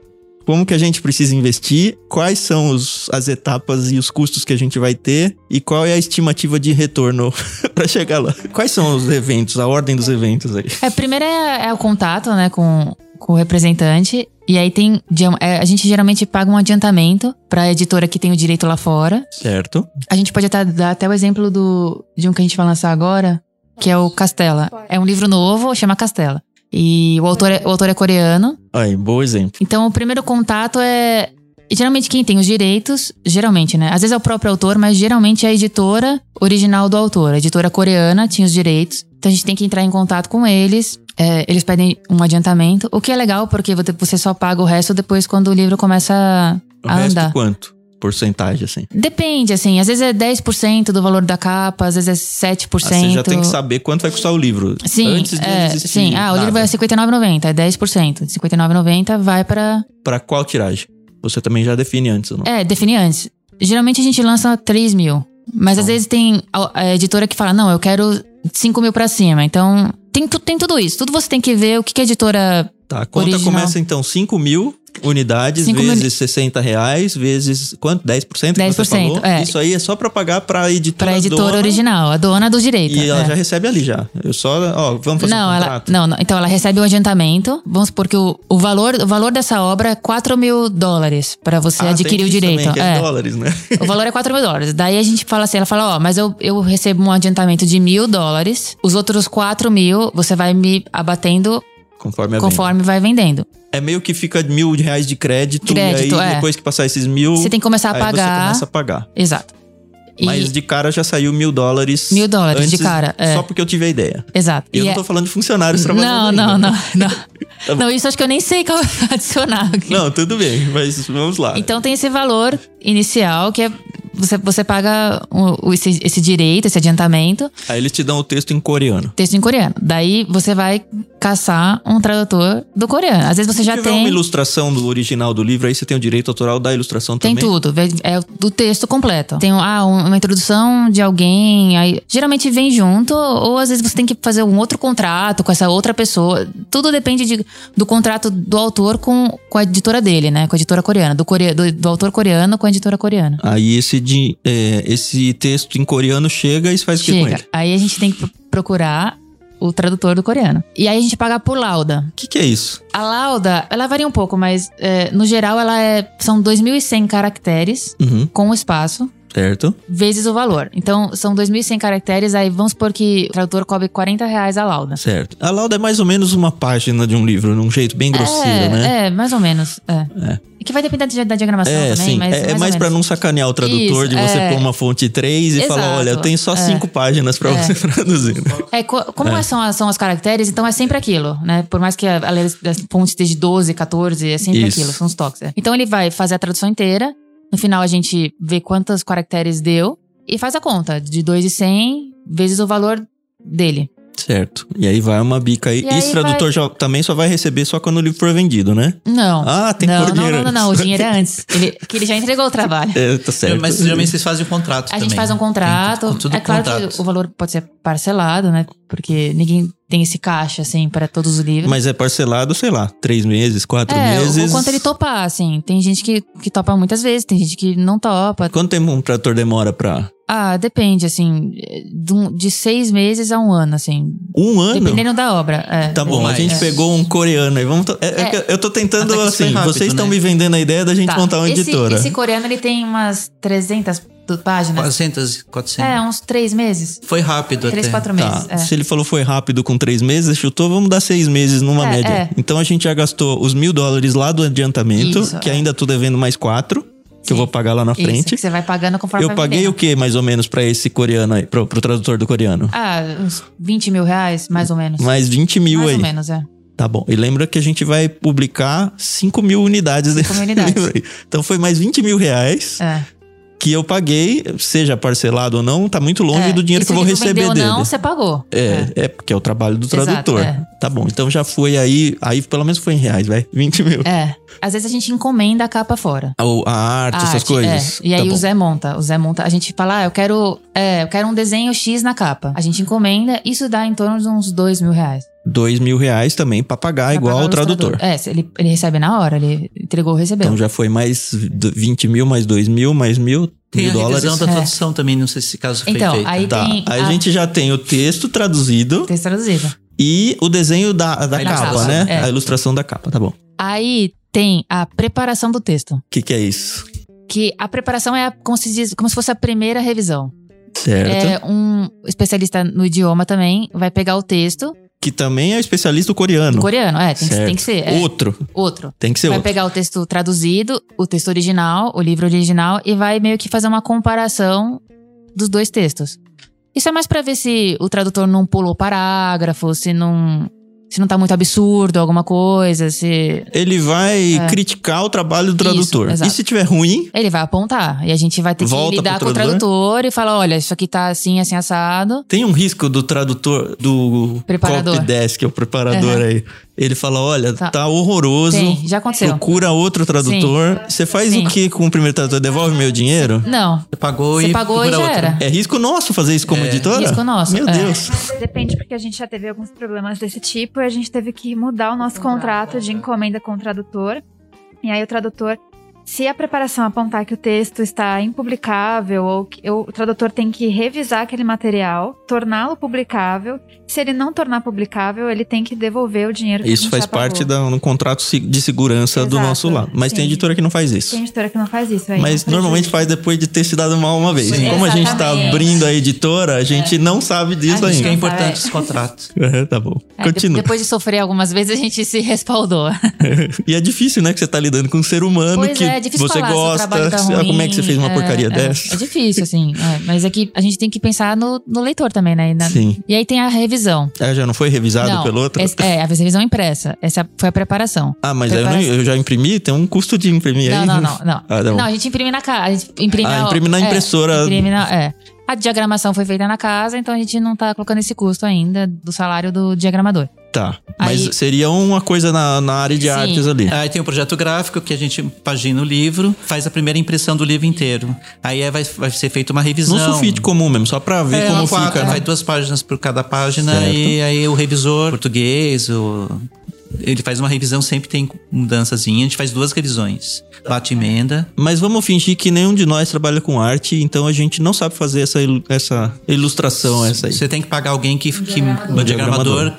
como que a gente precisa investir, quais são os, as etapas e os custos que a gente vai ter e qual é a estimativa de retorno para chegar lá. Quais são os eventos, a ordem dos eventos aí? É, primeiro é, é o contato, né, com, com o representante. E aí tem. é, A gente geralmente paga um adiantamento pra editora que tem o direito lá fora. Certo. A gente pode até dar até o exemplo do, de um que a gente vai lançar agora, que é o Castela. É um livro novo, chama Castela. E o autor é, o autor é coreano. Aí, bom exemplo. Então, o primeiro contato é. Geralmente, quem tem os direitos, geralmente, né? Às vezes é o próprio autor, mas geralmente é a editora original do autor. A editora coreana tinha os direitos. Então, a gente tem que entrar em contato com eles. É, eles pedem um adiantamento, o que é legal, porque você só paga o resto depois quando o livro começa O a resto andar. quanto? Porcentagem, assim. Depende, assim. Às vezes é 10% do valor da capa, às vezes é 7%. Ah, você já tem que saber quanto vai custar o livro. Sim, antes de é, existir sim. Ah, o livro nada. é R$ 59,90, é 10%. De 59,90 vai pra. Pra qual tiragem? Você também já define antes, não? É, definir antes. Geralmente a gente lança 3 mil. Mas às vezes tem a editora que fala, não, eu quero 5 mil pra cima. Então, tem, tu- tem tudo isso. Tudo você tem que ver o que, que a editora. Tá, a conta Original. começa então 5 mil unidades Cinco mil- vezes 60 reais, vezes quanto? 10% que você 10%, falou? é. Isso aí é só pra pagar pra editora Pra editora dona, original, a dona do direito. E ela é. já recebe ali já. Eu só, ó, vamos fazer Não, um ela, contrato? não, não. Então ela recebe o adiantamento. Vamos supor que o, o, valor, o valor dessa obra é 4 mil dólares pra você Ah, adquirir o direito. Também, é, É. dólares, né? O valor é 4 mil dólares. Daí a gente fala assim, ela fala, ó, mas eu, eu recebo um adiantamento de mil dólares. Os outros 4 mil, você vai me abatendo Conforme a conforme vai vendendo. É meio que fica mil reais de crédito, Crédito, e aí é. depois que passar esses mil, Você tem que começar a pagar. você começa a pagar. Exato. E- Mas de cara já saiu mil dólares. Mil dólares de antes, cara, é. Só porque eu tive a ideia. Exato. E eu E não é- tô falando de funcionários não, trabalhando não, ainda. não, não. Não, isso acho que eu nem sei qual adicionar aqui. Não, tudo bem, mas vamos lá. Então tem esse valor inicial que é você, você paga o, o- esse, esse direito, esse adiantamento, Aí eles te dão o texto em coreano. texto em coreano. Daí você vai caçar um tradutor do coreano. Às vezes você já Se tiver tem. uma ilustração do original do livro, aí você tem o direito autoral da ilustração Tem também. tudo, vê- é do texto completo. Tem ah, um- uma introdução de alguém, aí geralmente vem junto, ou às vezes você tem que fazer um outro contrato com essa outra pessoa. Tudo depende de- do contrato do autor com, com a editora dele, né? Com a editora coreana, do, core, do, do autor coreano com a editora coreana. Aí esse, de, é, esse texto em coreano chega e você faz o que com ele? Aí a gente tem que pro- procurar o tradutor do coreano. E aí a gente paga por lauda. O que, que é isso? A lauda, ela varia um pouco, mas é, no geral ela é são 2.100 caracteres Uhum, com espaço. Certo. vezes o valor. Então, são 2.100 caracteres, aí vamos supor que o tradutor cobre 40 reais a lauda. Certo. A lauda é mais ou menos uma página de um livro, num jeito bem grosseiro, é, né? É, mais ou menos. É. É. E que vai depender da da diagramação É, também, sim. mas é, é mais, mais ou pra menos. não sacanear o tradutor, Isso, de você é. pôr uma fonte 3 e falar: Exato, olha, eu tenho só é. cinco páginas pra É. você traduzir. né? É, co- como É. São, as, são os caracteres, então é sempre aquilo, né? Por mais que a, a, a fonte esteja de 12, 14, é sempre Isso. aquilo, são os toques. é. Então ele vai fazer a tradução inteira, no final a gente vê quantos caracteres deu e faz a conta de 2,100 vezes o valor dele. Certo. E aí vai uma bica aí. E aí Esse tradutor já, também só vai receber só quando o livro for vendido, né? Não. Ah, tem que não, pôr não, dinheiro não, não, não, o dinheiro é antes. Ele, que ele já entregou o trabalho. É, tá certo. Mas geralmente vocês fazem um contrato A também. gente faz um contrato. Tem tudo é claro contrato. que o valor pode ser parcelado, né? Porque ninguém tem esse caixa, assim, para todos os livros. Mas é parcelado, sei lá, três meses, quatro é, meses. o, quanto ele topar, assim. Tem gente que, que topa muitas vezes, tem gente que não topa. Quanto tempo um tradutor demora pra. Ah, depende, assim, de, seis meses a um ano, assim. Um ano? Dependendo da obra. É. Tá bom, Ou a gente É. pegou um coreano aí. Vamos to- é- é É. eu tô tentando, assim, rápido, vocês estão né? me vendendo a ideia da gente Tá. montar uma esse, editora. Esse coreano, ele tem umas 300 páginas. 400, 400. É, uns três meses. Foi rápido Três, até. quatro Tá, meses. é. se ele falou foi rápido com três meses, chutou, vamos dar seis meses numa É, média. é. Então a gente já gastou os mil dólares lá do adiantamento, Isso, que é. ainda tô devendo mais quatro. Que eu vou pagar lá na Isso, frente. que você vai pagando conforme Eu vai paguei vendendo. o que, mais ou menos, pra esse coreano aí, pro, pro tradutor do coreano? Ah, uns 20 mil reais, mais ou menos. Mais 20 mil mais aí. ou menos, é. Tá bom. E lembra que a gente vai publicar 5 mil unidades desse mil unidades. livro aí. Então foi mais 20 mil reais É. que eu paguei, seja parcelado ou não, tá muito longe É. do dinheiro que eu se vou receber vendeu ou dele. não, você pagou. É, é, porque é o trabalho do Exato, tradutor. é. Tá bom, então já foi aí, aí pelo menos foi em reais, vai. 20 mil. É. Às vezes a gente encomenda a capa fora. A, a arte, A essas arte, coisas. é. E aí Tá o. Zé monta. O Zé monta. A gente fala, ah, eu quero, é, eu quero um desenho X na capa. A gente encomenda, isso dá em torno de uns dois mil reais. Dois mil reais também pra pagar Pra igual pagar ao o tradutor. É, ele, ele recebe na hora, ele entregou, recebeu. Então já foi mais d- 20 mil, mais 2 mil, mais mil, Tem mil a dólares. revisão da É. tradução também, não sei se esse caso foi Então, feito. aí Tá, tem aí a a- gente já tem o texto traduzido Texto traduzido. e o desenho da, da A capa, né? é. A ilustração da capa, tá bom. O Aí tem a preparação do texto. que, que é isso? Que a preparação é a- como se, diz, como se fosse a primeira revisão. Certo. É um especialista no idioma também vai pegar o texto Que também é especialista coreano. coreano. É, tem, que, tem que ser. é. Outro. Outro. Tem que ser vai outro. pegar o texto traduzido, o texto original, o livro original e vai meio que fazer uma comparação dos dois textos. Isso é mais pra ver se o tradutor não pulou parágrafo, se não se não tá muito absurdo alguma coisa, se Ele vai É. criticar o trabalho do tradutor. Isso, e se tiver ruim, ele vai apontar e a gente vai ter que lidar com o tradutor? e falar, olha, isso aqui tá assim, assim assado. tem um risco do tradutor, do Preparador. copydesk, o preparador Uhum. aí. Ele fala: olha, tá, Tá. horroroso. Tem, já aconteceu. Procura outro tradutor. Você faz Sim. o que com o primeiro tradutor? Devolve meu dinheiro? Não, Você pagou você e pagou e já outro. era. É risco nosso fazer isso como É. editora? Risco nosso, Meu é. Deus. Depende, porque a gente já teve alguns problemas desse tipo e a gente teve que mudar o nosso contrato de encomenda com o tradutor. E aí o tradutor, se a preparação apontar que o texto está impublicável ou que o tradutor tem que revisar aquele material, torná-lo publicável. Se ele não tornar publicável, ele tem que devolver o dinheiro que a Isso faz parte do contrato se- de segurança do Exato, nosso lado. Mas tem sim. editora que não faz isso. Tem editora que não faz isso. aí Mas não normalmente faz depois de ter se dado mal uma vez. Sim. Como a gente tá Exatamente. abrindo a editora, a gente não sabe disso A Isso gente que é ainda. importante É. os contratos. É, tá bom. É, Continua. depois de sofrer algumas vezes, a gente se respaldou. E é difícil, né? Que você tá lidando com um ser humano Pois que é, é difícil você falar se o gosta. trabalho tá Ah, ruim. Como é que você fez uma é, porcaria é, dessa? É difícil, assim. é. Mas é que a gente tem que pensar no, no leitor também, né? Na- Sim. e aí tem a revisão. Ah, já não foi revisado Não, pelo outro? é, a revisão impressa. Essa foi a preparação. Ah, mas eu, não- eu já imprimi? Tem um custo de imprimir Não, aí? não, não, não. Ah, tá bom. não, a gente imprime na casa. Imprime Ah, na, imprime na é, impressora. imprime na- é. A diagramação foi feita na casa, então a gente não tá colocando esse custo ainda do salário do diagramador. Tá. Mas Aí- seria uma coisa na, na área de Sim. artes ali. Aí tem o projeto gráfico que a gente pagina o livro, faz a primeira impressão do livro inteiro. Aí é- vai, vai ser feita uma revisão. No sulfite comum mesmo, só pra ver É, como quatro, fica. né? Vai duas páginas por cada página Certo. e aí o revisor português, o- ele faz uma revisão, sempre tem mudançazinha. A gente faz duas revisões. Bate emenda. Mas vamos fingir que nenhum de nós trabalha com arte, então a gente não sabe fazer essa, ilu- essa ilustração, essa aí. Você tem que pagar alguém que. que diagramador. um diagramador.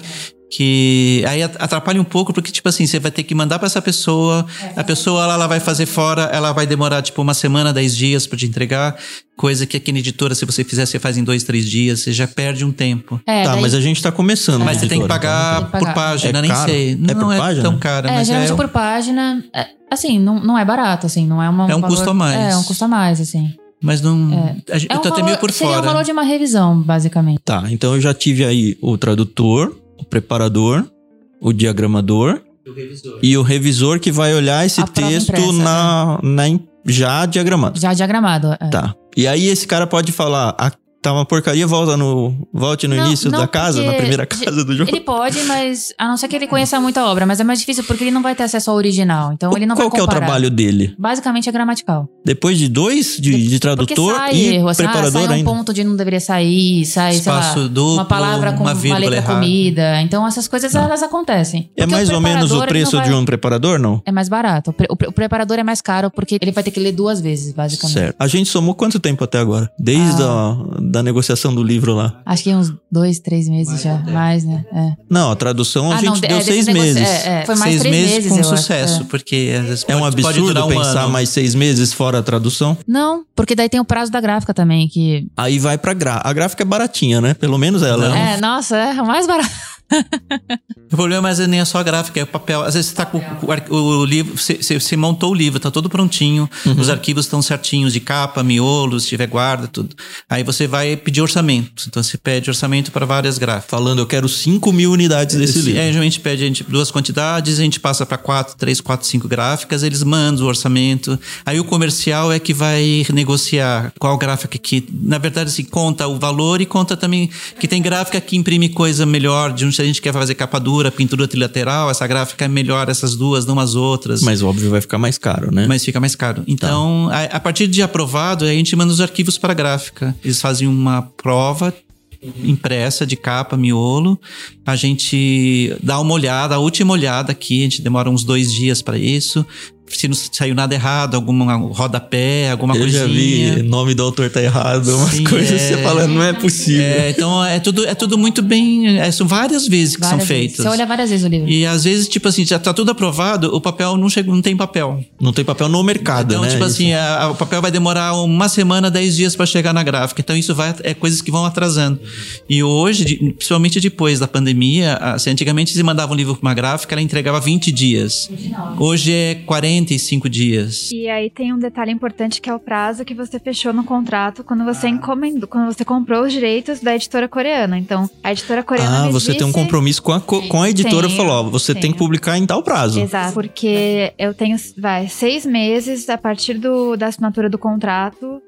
Que aí at- atrapalha um pouco, porque, tipo assim, você vai ter que mandar pra essa pessoa, a pessoa ela, ela vai fazer fora, ela vai demorar, tipo, uma semana, dez dias pra te entregar, coisa que aqui na editora, se você fizer, você faz em dois, três dias, você já perde um tempo. É, tá, daí- mas a gente tá começando. Mas você tem que pagar Tem que pagar. por página, É nem caro? sei. É não por é página? tão caro, É, mas geralmente é. por página, é, assim, não, não é barato, assim, não é uma, É um valor- custo a mais. É, um custo a mais, assim. Mas não. É. a gente- É eu um tô até valor- meio por seria fora. o valor de uma revisão, basicamente. Tá, então eu já tive aí o tradutor, o preparador, o diagramador e o revisor que vai olhar esse A texto impressa, na, na im- já diagramado. Já diagramado. é. Tá. E aí esse cara pode falar, tá uma porcaria, volta no, volte no Não, início não, da casa, na primeira casa do jogo. Ele pode, mas a não ser que ele conheça muito a obra, mas é mais difícil porque ele não vai ter acesso ao original. Então ele não Qual vai que é o trabalho dele? Basicamente é gramatical. Depois de dois, de, de Porque tradutor sai e erro, assim, ah, preparador sai um ainda. ponto de não deveria sair, sai, sei lá, Espaço duplo, uma palavra com uma uma, letra errada. comida. Então essas coisas elas acontecem. É Porque mais ou menos o preparador, preço não de vai- um preparador, não? É mais barato. O, o pre- o preparador é mais caro porque ele vai ter que ler duas vezes, basicamente. Certo. A gente somou quanto tempo até agora? Desde Ah. a da negociação do livro lá. Acho que uns dois, três meses já. Mais, né? É. Não, a tradução a Ah, gente não, deu é, seis meses. É, é, foi mais Seis três meses, meses, com sucesso, é. porque às vezes É um pode, pode absurdo durar um pensar ano. mais seis meses fora a tradução. Não, porque daí tem o prazo da gráfica também, que... Aí vai pra gra... A gráfica é baratinha, né? Pelo menos ela. É, nossa, é o mais barato. O problema vezes nem é só a gráfica, é o papel. Às vezes você tá com o, ar- o livro, você, você- você montou o livro, tá todo prontinho, os arquivos estão certinhos de capa, miolo, se tiver guarda, tudo. Aí você vai pedir orçamento. Então você pede orçamento para várias gráficas. Falando, eu quero 5 mil unidades desse Esse- livro. Aí, geralmente pede a gente duas quantidades, a gente passa para quatro, três, quatro, cinco gráficas, eles mandam o orçamento. Aí o comercial é que vai negociar qual gráfica que, na verdade, assim, conta o valor e conta também que tem gráfica que imprime coisa melhor. De um se a gente quer fazer capa dura, pintura trilateral, essa gráfica é melhor essas duas, não as outras. Mas óbvio vai ficar mais caro, né? Mas fica mais caro. Então, a, a partir de aprovado, a gente manda os arquivos para a gráfica. Eles fazem uma prova impressa de capa, miolo. A gente dá uma olhada, a última olhada aqui, a gente demora uns dois dias para isso. Se não saiu nada errado, alguma rodapé, alguma eu coisinha. já vi, nome do autor tá errado, umas Sim, coisas que é. você fala, não é possível. É, então é tudo, é tudo muito bem. é, são várias vezes que Várias são vezes. feitas. Você olha várias vezes o livro. E às vezes, tipo assim, já tá tudo aprovado, o papel não chega, não tem papel. Não tem papel no mercado, Então, né? tipo Isso. assim, a- a- o papel vai demorar uma semana, dez dias para chegar na gráfica. Então, isso vai é coisas que vão atrasando. E hoje, de- principalmente depois da pandemia, assim, antigamente se mandava um livro para uma gráfica, ela entregava 20 dias. Hoje é 45 dias. E aí tem um detalhe importante que é o prazo que você fechou no contrato quando você encomendou, quando você comprou os direitos da editora coreana. Então, a editora coreana Ah, você tem um compromisso com a, co- com a editora Tenho, falou, ó, você tem tenho. que publicar em tal prazo. Exato, porque eu tenho, vai, seis meses a partir do, da assinatura do contrato,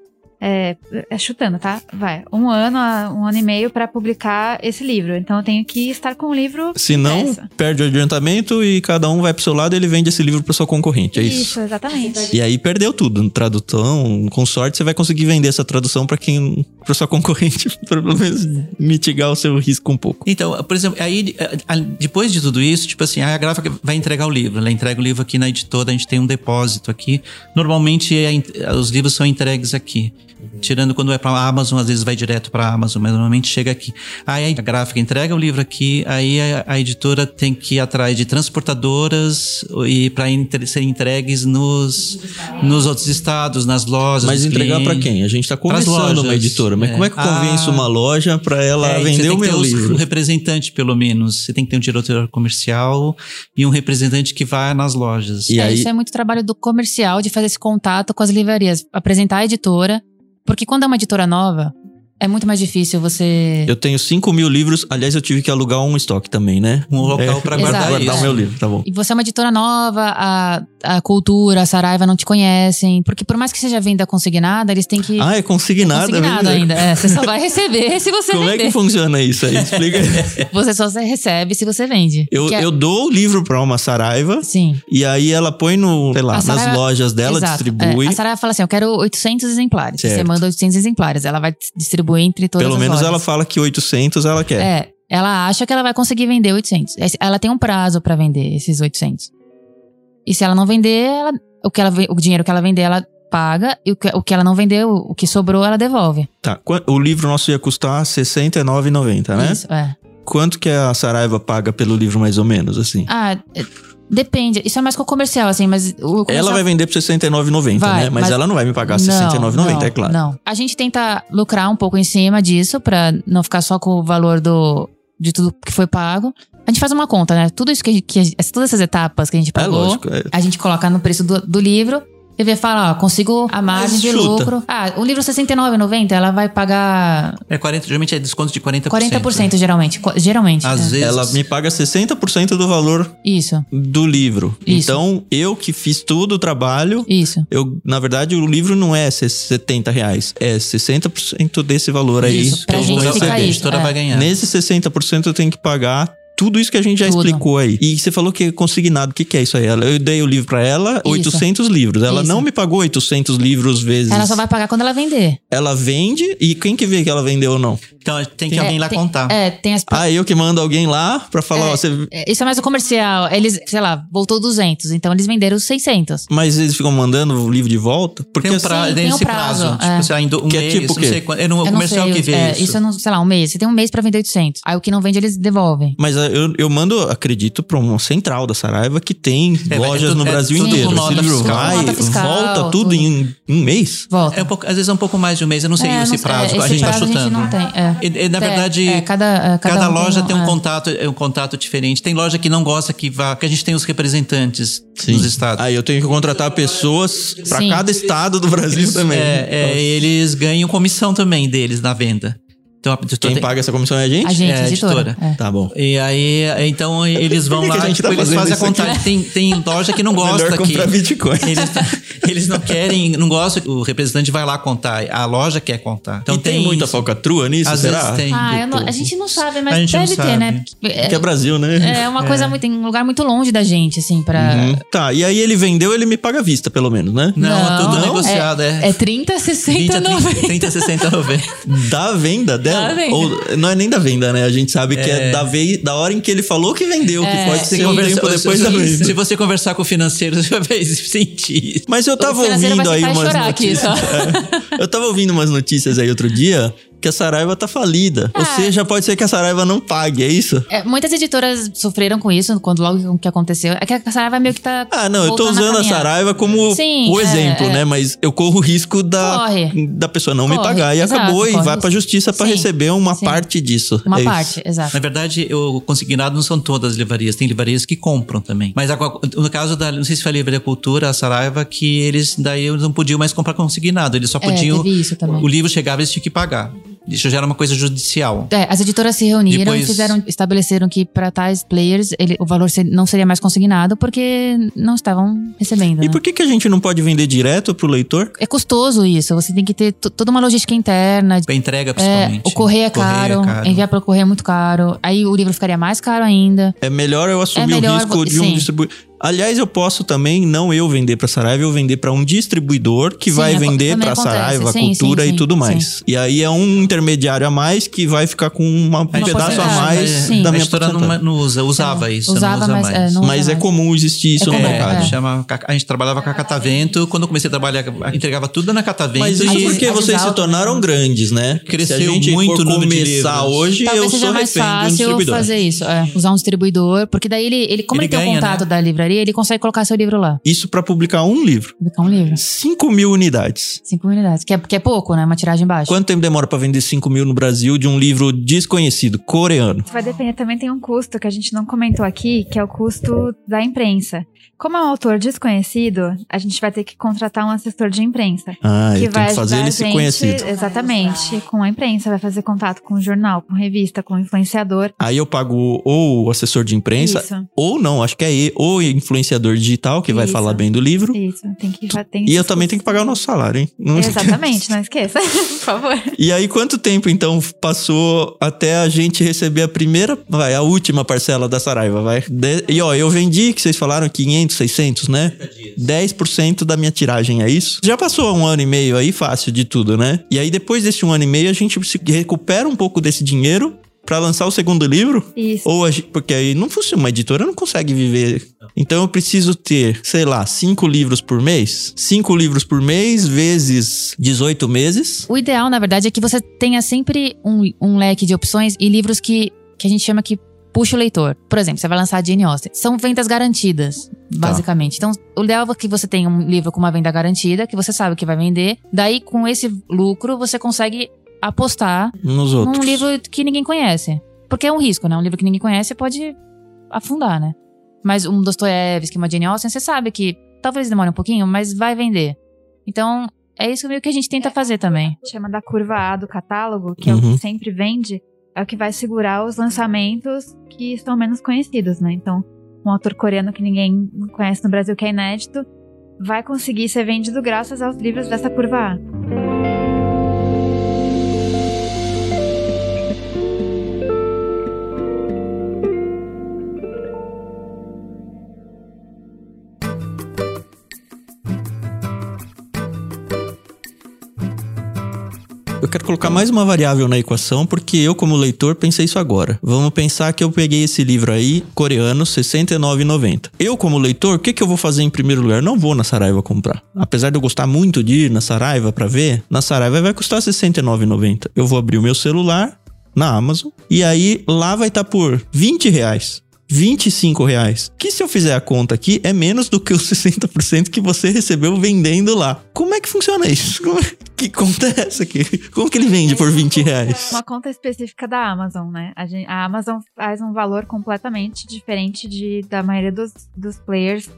é, é chutando, tá? Vai, um ano, um ano e meio pra publicar esse livro. Então eu tenho que estar com o livro Se não, impresso. perde o adiantamento e cada um vai pro seu lado e ele vende esse livro pro seu concorrente, é isso? Isso, exatamente. E aí perdeu tudo, tradução, com sorte você vai conseguir vender essa tradução pra quem, pro seu concorrente, pra pelo menos mitigar o seu risco um pouco. Então, por exemplo, aí depois de tudo isso, tipo assim, aí a gráfica vai entregar o livro. Ela entrega o livro aqui na editora, a gente tem um depósito aqui. Normalmente é os livros são entregues aqui. Tirando quando é para Amazon, às vezes vai direto para Amazon, mas normalmente chega aqui. Aí a gráfica entrega o livro aqui, aí a, a editora tem que ir atrás de transportadoras e para serem entregues nos, nos outros estados, nas lojas. Mas entregar clientes. quem? A gente tá Pras começando uma editora, mas É. como é que eu convenço Ah. uma loja pra ela É, você vender tem o que ter meu livro? um representante, pelo menos. Você tem que ter um diretor comercial e um representante que vai nas lojas. E É, aí, Isso é muito trabalho do comercial de fazer esse contato com as livrarias, apresentar a editora. Porque quando é uma editora nova, é muito mais difícil você. eu tenho 5 mil livros, aliás, eu tive que alugar um estoque também, né? Um local É, pra Exato. guardar guardar isso. o meu livro, tá bom. E você é uma editora nova, a, a cultura, a Saraiva não te conhecem. Porque por mais que seja venda consignada, eles têm que. Ah, é consignado, consignado mesmo? ainda. É, você só vai receber se você Como é vender. que funciona isso aí? Explica. Você só recebe se você vende. eu, é- eu dou o livro pra uma Saraiva Sim. e aí ela põe no, sei lá, A nas Saraiva- lojas dela, Exato. distribui. É, a Saraiva fala assim: eu quero 800 exemplares. Você Certo. manda 800 exemplares. Ela vai distribuir entre todas Pelo as menos ela fala que 800 ela quer. É, ela acha que ela vai conseguir vender 800. Esse- Ela tem um prazo pra vender esses 800. E se ela não vender, ela- o, que ela, o dinheiro que ela vender, ela paga. E o que, o que ela não vendeu, o que sobrou, ela devolve. Tá. O livro nosso ia custar R$ 69,90, né? Isso, é. Quanto que a Saraiva paga pelo livro, mais ou menos, assim? Ah, é, depende. Isso é mais com o comercial, assim, mas o comercial... Ela vai vender por R$ 69,90, Vai, né? Mas, mas- ela não vai me pagar R$ Não, 69,90, não, é claro. Não. A gente tenta lucrar um pouco em cima disso, pra não ficar só com o valor do, de tudo que foi pago. A gente faz uma conta, né? Tudo isso que, que todas essas etapas que a gente É pagou, lógico. é. a gente coloca no preço do, do livro. Vê, fala, ó, consigo a margem de lucro. Ah, o livro R$ 69,90, ela vai pagar É 40, geralmente é desconto de 40%. 40% geralmente. Co- Geralmente. Às é. vezes. Ela me paga 60% do valor Isso, do livro. Isso. Então, eu que fiz todo o trabalho, isso. eu, na verdade, o livro não é 70 reais, é 60% desse valor aí. Isso, pra que eu vou gente fica receber. a editora é. vai ganhar. Nesse 60% eu tenho que pagar tudo isso que a gente já Tudo. explicou aí. E você falou que é consignado. O que, que é isso aí? Ela- Eu dei o livro pra ela, 800 livros. Ela Isso. não me pagou 800 livros vezes. Ela só vai pagar quando ela vender. Ela vende e quem que vê que ela vendeu ou não? Então tem que É, alguém lá tem- contar. É, tem as. Ah, eu que mando alguém lá pra falar, ó, você... É, Isso é mais o comercial. Eles, sei lá, voltou 200, então eles venderam os 600. Mas eles ficam mandando o livro de volta? Porque Tem um assim, pra, Sim, tem um esse prazo, prazo. é. Tipo, sei lá, em do- um Que é mês, tipo o não sei quando. É no Eu não comercial sei, que vê é, isso. isso não, sei lá, um mês. Você tem um mês pra vender 800. Aí o que não vende, eles devolvem. Mas eu, eu mando, acredito, pra uma central da Saraiva que tem É, é lojas tudo- no é Brasil tudo inteiro. com nota Esse livro fiscal. vai, Nota fiscal, volta tudo, tudo. em um mês. Volta. É um pouco, às vezes é um pouco mais de um mês, eu não sei É, esse não- prazo, é, a esse gente tá prazo chutando. não tem. É. E- e, na É, verdade, é, cada, é, cada Cada um loja tem um é. contato, é um contato diferente. Tem loja que não gosta que vá, que a gente tem os representantes dos estados. Aí eu tenho que contratar pessoas Sim. cada estado do Brasil também. É, é, eles ganham comissão também deles na venda. Então a editora Quem tem- paga essa comissão é a gente? A gente, É, a editora. editora. É. Tá bom. E aí, então eles vão lá, a gente tipo, tá eles fazem a contagem. Tem, tem loja que não gosta Melhor que Bitcoin. eles, eles não querem, não gostam o representante vai lá contar. A loja quer contar. Então e tem, muita isso. falcatrua nisso, Às será? vezes tem. Ah, eu não- a gente não sabe, mas A gente não deve ter, né? Porque Que é Brasil, né? É, é uma coisa muito. Tem um lugar muito longe da gente, assim, pra. Uhum. Tá, e aí ele vendeu, ele me paga à vista, pelo menos, né? Não, é tudo Não, negociado. É, É 30, 60, 20 a 30, 90. 30, 60, 90. Da venda dela? Da venda. Ou não é nem da venda, né? A gente sabe que é, É. da, vei, da hora em que ele falou que vendeu, que É. pode ser Se um tempo depois da venda. se você conversar com o financeiro, você vai sentir. Mas eu tava ouvindo aí umas notícias. É. Eu tava ouvindo umas notícias aí outro dia que a Saraiva tá falida. Ou Ah. seja, pode ser que a Saraiva não pague, é isso? É, muitas editoras sofreram com isso quando logo que aconteceu. É que a Saraiva meio que tá. Ah, não, eu tô usando a caminhar. Saraiva como Sim, o é, exemplo, é. né? Mas eu corro o risco da, Corre. da pessoa não me Corre, pagar. E exato, acabou e vai pra justiça pra Sim, receber uma sim. parte disso. Uma É isso. parte, exato. Na verdade, o consignado não são todas as livrarias, tem livrarias que compram também. Mas agora, no caso da, não sei se foi a Livraria Cultura, a Saraiva, que eles daí eles não podiam mais comprar consignado, eles só É, podiam. teve isso também. o livro chegava e eles tinham que pagar. Isso já era uma coisa judicial. É, as editoras se reuniram Depois- e fizeram, estabeleceram que para tais players ele- o valor não seria mais consignado porque não estavam recebendo. E né? por que, que a gente não pode vender direto pro leitor? É custoso isso. Você tem que ter toda uma logística interna. A entrega, É, principalmente. o correio é caro, enviar pelo correio é muito caro. Aí o livro ficaria mais caro ainda. É melhor eu assumir É melhor o risco de um distribuidor. Aliás, eu posso também, não eu vender pra Saraiva, eu vender pra um distribuidor que Sim, vai vender acontece. Saraiva, Sim, cultura sim, e tudo sim. mais. E aí é um intermediário a mais que vai ficar com uma- um A pedaço a mais sim. da a minha editora não, não usa, usava isso, Usava, não usa mas, mais. é, não usa Mas é comum existir isso É no comum, mercado. é. Chama, a gente trabalhava com a Catavento. Quando eu comecei a trabalhar, entregava tudo na Catavento. Mas isso e porque vocês se tornaram né? grandes, né? Cresceu Se a gente muito for o número de começar hoje, Talvez eu seja sou mais um fácil distribuidor. fazer isso, é, usar um distribuidor, porque daí ele, ele como Ele tem o contato né? da livraria, ele consegue colocar seu livro lá, Isso pra publicar um livro. publicar um livro. 5 mil unidades. Cinco unidades, que é, que é pouco, né? Uma tiragem baixa. Quanto tempo demora pra vender 5 mil no Brasil de um livro desconhecido, coreano? Vai depender, também tem um custo que a gente não comentou aqui, que é o custo da imprensa. Como é um autor desconhecido, a gente vai ter que contratar um assessor de imprensa. Ah, que que fazer ele gente- conhecido. Exatamente, com a imprensa, vai fazer contato com o jornal, com revista, com o influenciador. Aí eu pago ou o assessor de imprensa, Isso, ou não, acho que é ou influenciador digital, que vai Isso. falar bem do livro. isso, tem que tem E eu também tenho que pagar o nosso salário, hein? Não Exatamente, não esqueça, por favor. E aí, quanto tempo então passou até a gente receber a primeira, vai, a última parcela da Saraiva, vai? De- e ó, eu vendi, que vocês falaram, 500, 600, né? 10% da minha tiragem, é isso? Já passou um ano e meio aí, fácil de tudo, né? E aí, depois desse um ano e meio, a gente se recupera um pouco desse dinheiro pra lançar o segundo livro? Isso. Ou a porque aí não funciona, uma editora não consegue viver. Então eu preciso ter, sei lá, cinco livros por mês? Cinco livros por mês vezes 18 meses. O ideal, na verdade, é que você tenha sempre um, um leque de opções e livros que, que a gente chama que puxa o leitor. Por exemplo, você vai lançar a Jane Austen. São vendas garantidas, basicamente. Então, o ideal é que você tenha um livro com uma venda garantida, que você sabe que vai vender. Daí, com esse lucro, você consegue apostar Nos outros. num livro que ninguém conhece. Porque é um risco, né? Um livro que ninguém conhece pode afundar, né? Mas um Dostoiévski, uma Jane Austen, você sabe que talvez demore um pouquinho, mas vai vender. Então, é isso meio que a gente tenta fazer também. chama da curva A do catálogo, que é o Uhum. que sempre vende, é o que vai segurar os lançamentos que estão menos conhecidos, né? Então, um autor coreano que ninguém conhece no Brasil, que é inédito, vai conseguir ser vendido graças aos livros dessa curva A. quero colocar mais uma variável na equação, porque eu, como leitor, pensei isso agora. Vamos pensar que eu peguei esse livro aí, coreano, R$ 69,90. Eu, como leitor, o que, que eu vou fazer em primeiro lugar? Não vou na Saraiva comprar. Apesar de eu gostar muito de ir na Saraiva pra ver, na Saraiva vai custar R$ 69,90. Eu vou abrir o meu celular, na Amazon. E aí lá vai estar por 20 reais. 25 reais. Que se eu fizer a conta aqui, é menos do que os 60% que você recebeu vendendo lá. Como é que funciona isso? Como é- que conta é essa aqui? Como que ele vende por 20 reais? Uma conta específica da Amazon, né? A, gen- a Amazon faz um valor completamente diferente de, da maioria dos, dos players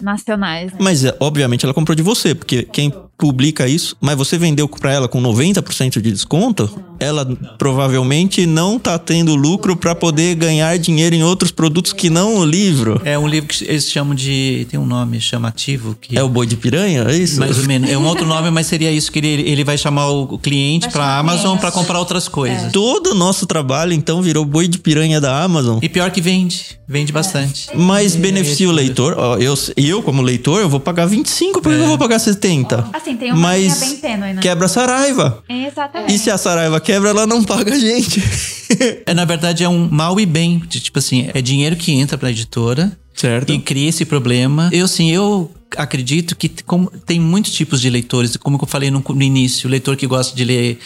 nacionais. Né? Mas, é, obviamente, ela comprou de você, porque quem publica isso, mas você vendeu pra ela com 90% de desconto, ela provavelmente não tá tendo lucro pra poder ganhar dinheiro em outros produtos que não o livro. É um livro que eles chamam de. tem um nome chamativo que. É o boi de piranha? É isso? Mais ou menos. É um outro nome, mas seria isso que ele, ele vai chamar o cliente para Amazon para comprar outras coisas. Todo o nosso trabalho, então, virou boi de piranha da Amazon. E pior que vende, vende bastante. Mas beneficia o leitor. Ó, eu, eu, como leitor, eu vou pagar 25, por que eu vou pagar 70? Assim, tem uma linha Mas bem tênue, né? quebra a Saraiva. Exatamente. E se a Saraiva quebra, ela não paga a gente. É, na verdade, é um mal e bem. de, tipo assim, é dinheiro que entra pra editora certo? e cria esse problema. Eu, assim, eu acredito que como, tem muitos tipos de leitores, como eu falei no, no início, o leitor que gosta de ler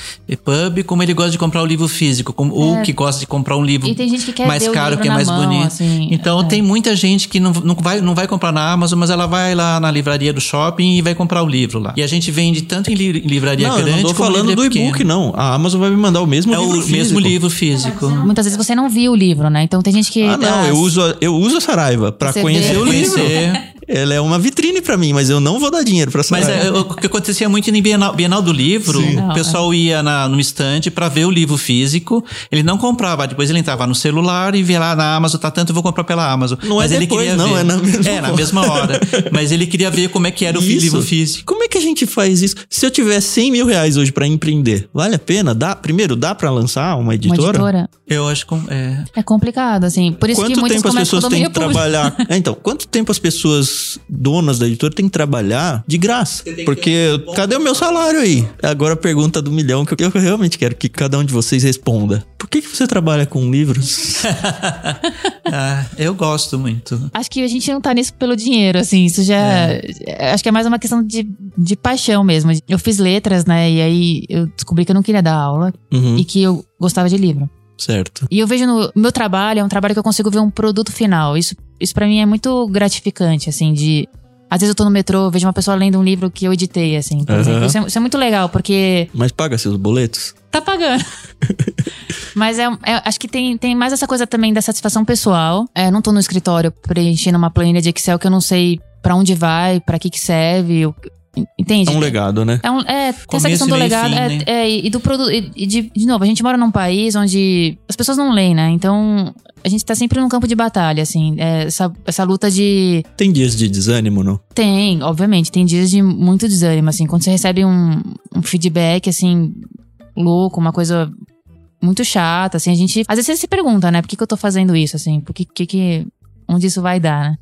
pub, como ele gosta de comprar o livro físico, como, ou que gosta de comprar um livro É. Que mais caro, que é mais mão, bonito. assim, então é. tem muita gente que não, não, vai, não vai comprar na Amazon, mas ela vai lá na livraria do shopping e vai comprar o livro lá. E a gente vende tanto em li- livraria Não, eu grande não tô falando do e-book, não. A Amazon vai me mandar o mesmo É livro o físico. mesmo livro físico. Muitas vezes você não viu o livro, né? Então tem gente que. Ah, não, ah, eu uso, eu uso a Saraiva pra Você conhecer vê- o livro. Conhecer. Ela é uma vitrine pra mim, mas eu não vou dar dinheiro pra Mas Saraiva. é, o que acontecia muito em Bienal, Bienal do Livro, Sim. o pessoal ia na, no estande pra ver o livro físico. Ele não comprava, depois ele entrava no celular e via lá na Amazon, tá tanto, eu vou comprar pela Amazon. Não é Mas ele depois, queria não, ver. é na mesma É, na hora. mesma hora. Mas ele queria ver como é que era o Isso. livro físico. Como é que a gente faz isso? Se eu tiver 100 mil reais hoje pra empreender, vale a pena? Dá, primeiro, dá pra lançar uma Uma editora? editora. Eu acho que é, É complicado, assim. Por isso que Quanto muitas tempo as pessoas têm que trabalhar? É, então, quanto tempo as pessoas donas da editora têm que trabalhar de graça? Porque cadê o meu salário aí? Agora a pergunta do milhão que eu, eu realmente quero que cada um de vocês responda. Por que, que você trabalha com livros? ah, eu gosto muito. Acho que a gente não tá nisso pelo dinheiro, assim. Isso já. é, Acho que é mais uma questão de, de paixão mesmo. Eu fiz letras, né? E aí eu descobri que eu não queria dar aula Uhum, e que eu gostava de livro. certo. E eu vejo no meu trabalho, é um trabalho que eu consigo ver um produto final. Isso, isso para mim é muito gratificante, assim, de. Às vezes eu tô no metrô, vejo uma pessoa lendo um livro que eu editei, assim, por Aham. exemplo. Isso é, isso é muito legal, porque Mas paga seus boletos? tá pagando. Mas é, é- acho que tem, tem mais essa coisa também da satisfação pessoal. É, eu não tô no escritório preenchendo uma planilha de Excel que eu não sei pra onde vai, pra que que serve. Entende? É um legado, né? É, um, é tem essa questão do legado. fim, é, né? é, e do produto. E, e de, de novo, a gente mora num país onde as pessoas não leem, né? Então a gente tá sempre num campo de batalha, assim. é, essa, essa luta de. Tem dias de desânimo, não? Tem, obviamente, tem dias de muito desânimo, assim. Quando você recebe um, um feedback, assim, louco, uma coisa muito chata, assim, a gente. Às vezes você se pergunta, né? Por que, que eu tô fazendo isso, assim? Por que, que, que. Onde isso vai dar, né?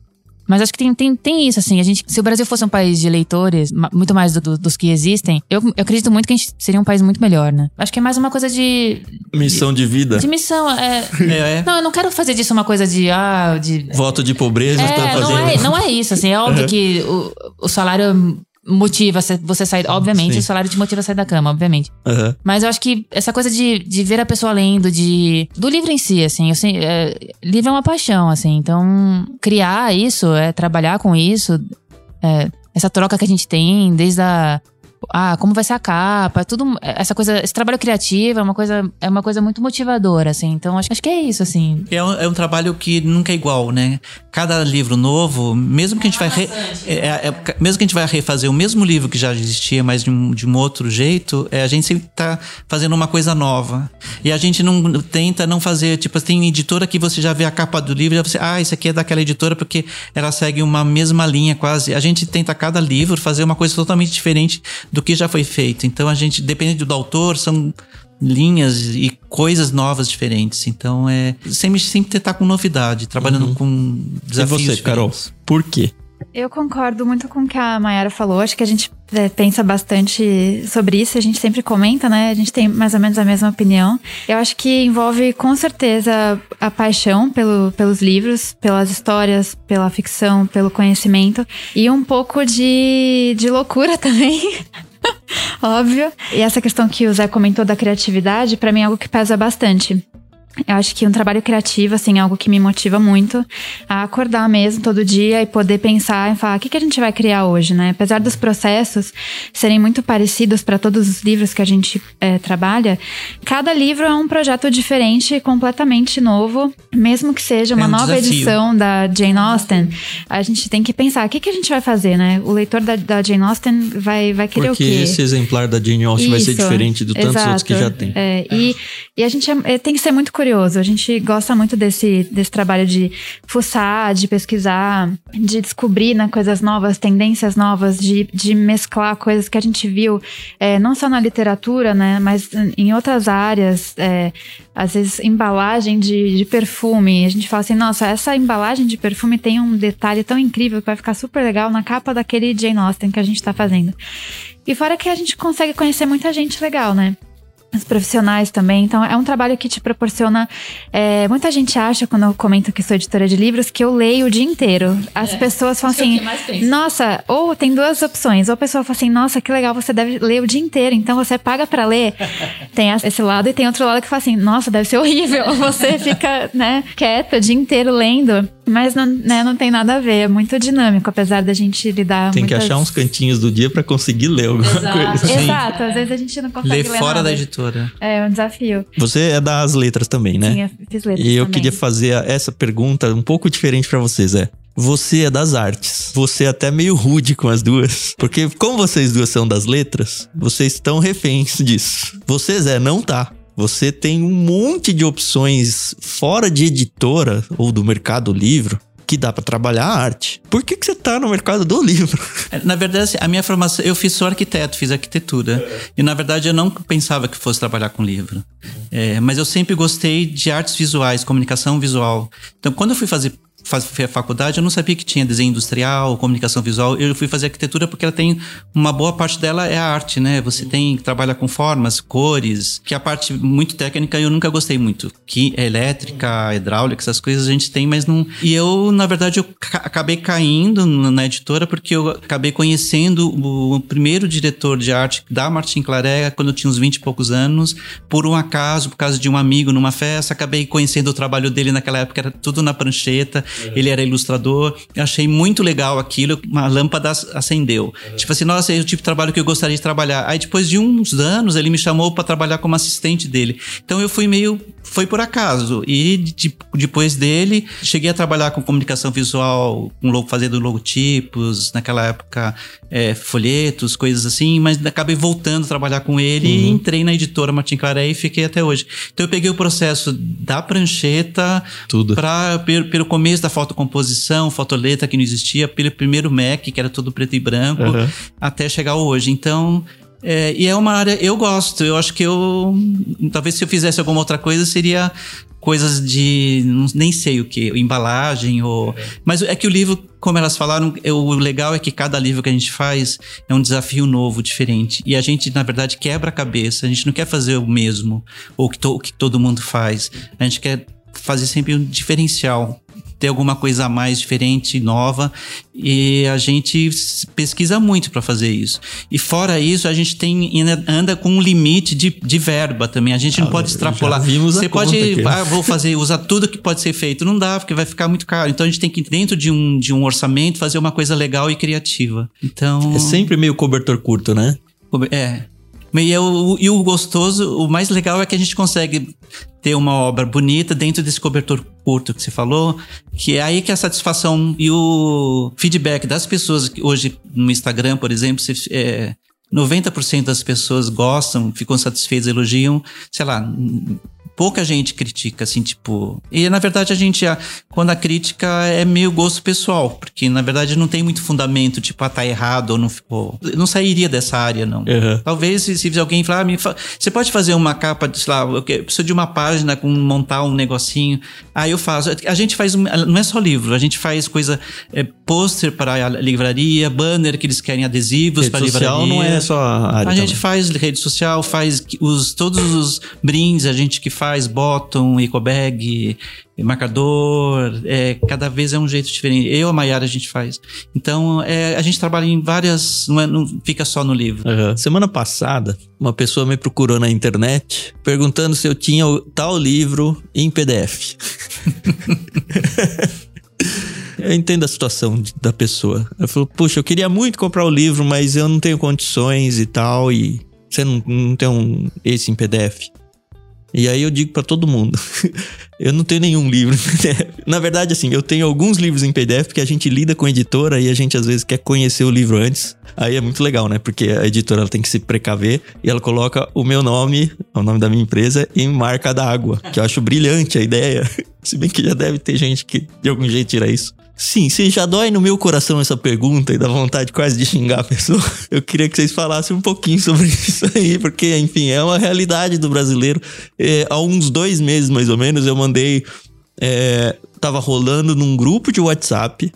Mas acho que tem, tem, tem isso, assim. A gente, se o Brasil fosse um país de leitores, ma- muito mais do- do- dos que existem, eu, eu acredito muito que a gente seria um país muito melhor, né? Acho que é mais uma coisa de, Missão de vida. de missão. É, É, é. não, eu não quero fazer disso uma coisa de. Ah, de Voto de pobreza, tá é, fazendo. não, é, não é isso, assim. É óbvio Uhum. que o, o salário motiva você- sair. Obviamente, Sim. o salário te motiva a sair da cama, obviamente. Aham. Mas eu acho que essa coisa de, de ver a pessoa lendo, de. Do livro em si, assim. Eu sei, é, livro é uma paixão, assim. Então, criar isso, é trabalhar com isso, é, essa troca que a gente tem, desde a. Ah, como vai ser a capa, tudo. Essa coisa. Esse trabalho criativo é uma coisa, é uma coisa muito motivadora, assim. Então, acho, acho que é isso, assim. É um, é um trabalho que nunca é igual, né? Cada livro novo, mesmo que a gente vai re- é, é, é, mesmo que a gente vai refazer o mesmo livro que já existia, mas de um, de um outro jeito, é, a gente sempre tá fazendo uma coisa nova. E a gente não tenta não fazer, tipo, tem editora que você já vê a capa do livro e já você, ah, isso aqui é daquela editora porque ela segue uma mesma linha quase. A gente tenta cada livro fazer uma coisa totalmente diferente do que já foi feito. Então a gente, dependendo do autor, são linhas e coisas novas diferentes. Então é sempre, sempre tentar com novidade, trabalhando com E desafios. você, Carol? diferentes. Por quê? Eu concordo muito com o que a Mayara falou. Acho que a gente é, pensa bastante sobre isso. A gente sempre comenta, né? A gente tem mais ou menos a mesma opinião. Eu acho que envolve com certeza a paixão pelo, pelos livros, pelas histórias, pela ficção, pelo conhecimento e um pouco de, de loucura também. Óbvio. E essa questão que o Zé comentou da criatividade, para mim é algo que pesa bastante. Eu acho que um trabalho criativo, assim, é algo que me motiva muito a acordar mesmo todo dia e poder pensar e falar o que, que a gente vai criar hoje, né? Apesar dos processos serem muito parecidos para todos os livros que a gente é, trabalha, cada livro é um projeto diferente, completamente novo, mesmo que seja uma É um nova desafio. edição da Jane Austen. A gente tem que pensar o que, que a gente vai fazer, né? O leitor da, da Jane Austen vai, vai querer Porque o quê? esse exemplar da Jane Austen vai ser Isso, diferente do tantos outros que já exato. tem. É, e, e a gente é- é, tem que ser muito curioso. A gente gosta muito desse, desse trabalho de fuçar, de pesquisar, de descobrir né, coisas novas, tendências novas, de, de mesclar coisas que a gente viu, é, não só na literatura, né, mas em outras áreas. é, às vezes, embalagem de, de perfume. A gente fala assim, nossa, essa embalagem de perfume tem um detalhe tão incrível que vai ficar super legal na capa daquele Jane Austen que a gente tá fazendo. E fora que a gente consegue conhecer muita gente legal, né? Os profissionais também. Então, é um trabalho que te proporciona. é, muita gente acha, quando eu comento que sou editora de livros, que eu leio o dia inteiro. As pessoas falam que é assim: que nossa, ou tem duas opções. Ou a pessoa fala assim: nossa, que legal, você deve ler o dia inteiro, então você paga pra ler. tem esse lado, e tem outro lado que fala assim: nossa, deve ser horrível. Você fica, né, quieta o dia inteiro lendo. Mas não, né, não tem nada a ver, é muito dinâmico, apesar da gente lidar Tem que muitas- achar uns cantinhos do dia pra conseguir ler alguma Exato. coisa. Sim. Exato, às vezes a gente não consegue Ler ler fora nada. da editora. É um desafio. Você é das letras também, né? Sim, eu fiz letras E eu também. queria fazer essa pergunta um pouco diferente pra vocês, é. Você é das artes. Você é até meio rude com as duas. Porque, como vocês duas são das letras, vocês estão reféns disso. Você, Zé, não tá. Você tem um monte de opções fora de editora ou do mercado livro que dá pra trabalhar a arte. Por que, que você tá no mercado do livro? É, Na verdade, a minha formação, eu fiz só arquiteto, fiz arquitetura. E na verdade eu não pensava que fosse trabalhar com livro. É, mas eu sempre gostei de artes visuais, comunicação visual. Então, quando eu fui fazer fazer faculdade, eu não sabia que tinha desenho industrial, comunicação visual. Eu fui fazer arquitetura porque ela tem uma boa parte dela é a arte, né? Você tem que trabalhar com formas, cores, que a parte muito técnica eu nunca gostei muito. Que é elétrica, hidráulica, essas coisas a gente tem, mas não. E eu, na verdade, eu ca- acabei caindo na editora porque eu acabei conhecendo o primeiro diretor de arte da Martin Claret quando eu tinha uns 20 e poucos anos, por um acaso, por causa de um amigo numa festa, acabei conhecendo o trabalho dele naquela época, era tudo na prancheta, ele era ilustrador, eu achei muito legal aquilo, uma lâmpada ac- acendeu. Tipo assim, nossa, é o tipo de trabalho que eu gostaria de trabalhar. Aí depois de uns anos, ele me chamou para trabalhar como assistente dele. Então eu fui meio, foi por acaso. E de- depois dele, cheguei a trabalhar com comunicação visual, com logo, fazendo logotipos, naquela época, é, folhetos, coisas assim, mas acabei voltando a trabalhar com ele e entrei na editora Martin Claret e fiquei até hoje. Então eu peguei o processo da prancheta Tudo. Pra, pelo, pelo começo da fotocomposição, fotoleta que não existia, pelo primeiro Mac, que era todo preto e branco, Aham. até chegar hoje. Então, é, e é uma área, eu gosto, eu acho que eu, talvez se eu fizesse alguma outra coisa, seria coisas de, não- nem sei o que, embalagem ou... Mas é que o livro, como elas falaram, é, o legal é que cada livro que a gente faz é um desafio novo, diferente. E a gente, na verdade, quebra a cabeça, a gente não quer fazer o mesmo, ou que, to- o que todo mundo faz. A gente quer fazer sempre um diferencial, ter alguma coisa a mais diferente, nova, e a gente pesquisa muito para fazer isso. E fora isso, a gente tem anda com um limite de, de verba também. A gente não Ah, pode já extrapolar. vimos Você pode, ah, vou fazer, usar tudo que pode ser feito. Não dá, porque vai ficar muito caro. Então a gente tem que dentro de um de um orçamento fazer uma coisa legal e criativa. Então É sempre meio cobertor curto, né? é. E, é o, e o gostoso, o mais legal é que a gente consegue ter uma obra bonita dentro desse cobertor curto que você falou, que é aí que a satisfação e o feedback das pessoas que hoje no Instagram, por exemplo, você, é, 90% das pessoas gostam, ficam satisfeitas, elogiam, sei lá, pouca gente critica, assim, tipo. E na verdade a gente, quando a crítica é meio gosto pessoal, porque na verdade não tem muito fundamento, tipo, ah, tá errado ou não ficou. Eu não sairia dessa área, não. Uhum. Talvez se, se alguém falar, ah, me fa- você pode fazer uma capa, de, sei lá, eu preciso de uma página com montar um negocinho. Aí eu faço. A gente faz, não é só livro, a gente faz coisa, é, pôster para a livraria, banner que eles querem adesivos para social livraria. não é só a área A gente também. faz rede social, faz os, todos os brindes, a gente que faz faz bottom, eco bag, marcador, é, cada vez é um jeito diferente. Eu, a Maiara, a gente faz. Então, é, a gente trabalha em várias, não, é, não fica só no livro. Uhum. Semana passada, uma pessoa me procurou na internet perguntando se eu tinha tal livro em PDF. eu entendo a situação da pessoa. Ela falou, puxa, eu queria muito comprar o livro, mas eu não tenho condições e tal, e você não, não tem um, esse em PDF. E aí eu digo para todo mundo, eu não tenho nenhum livro em PDF. Na verdade, assim, eu tenho alguns livros em PDF porque a gente lida com editora e a gente às vezes quer conhecer o livro antes. Aí é muito legal, né? Porque a editora tem que se precaver e ela coloca o meu nome, o nome da minha empresa, em marca d'água, que eu acho brilhante a ideia. Se bem que já deve ter gente que de algum jeito tira isso. Sim, se já dói no meu coração essa pergunta e dá vontade quase de xingar a pessoa, eu queria que vocês falassem um pouquinho sobre isso aí, porque, enfim, é uma realidade do brasileiro. É, há uns dois meses, mais ou menos, eu mandei. É, tava rolando num grupo de WhatsApp.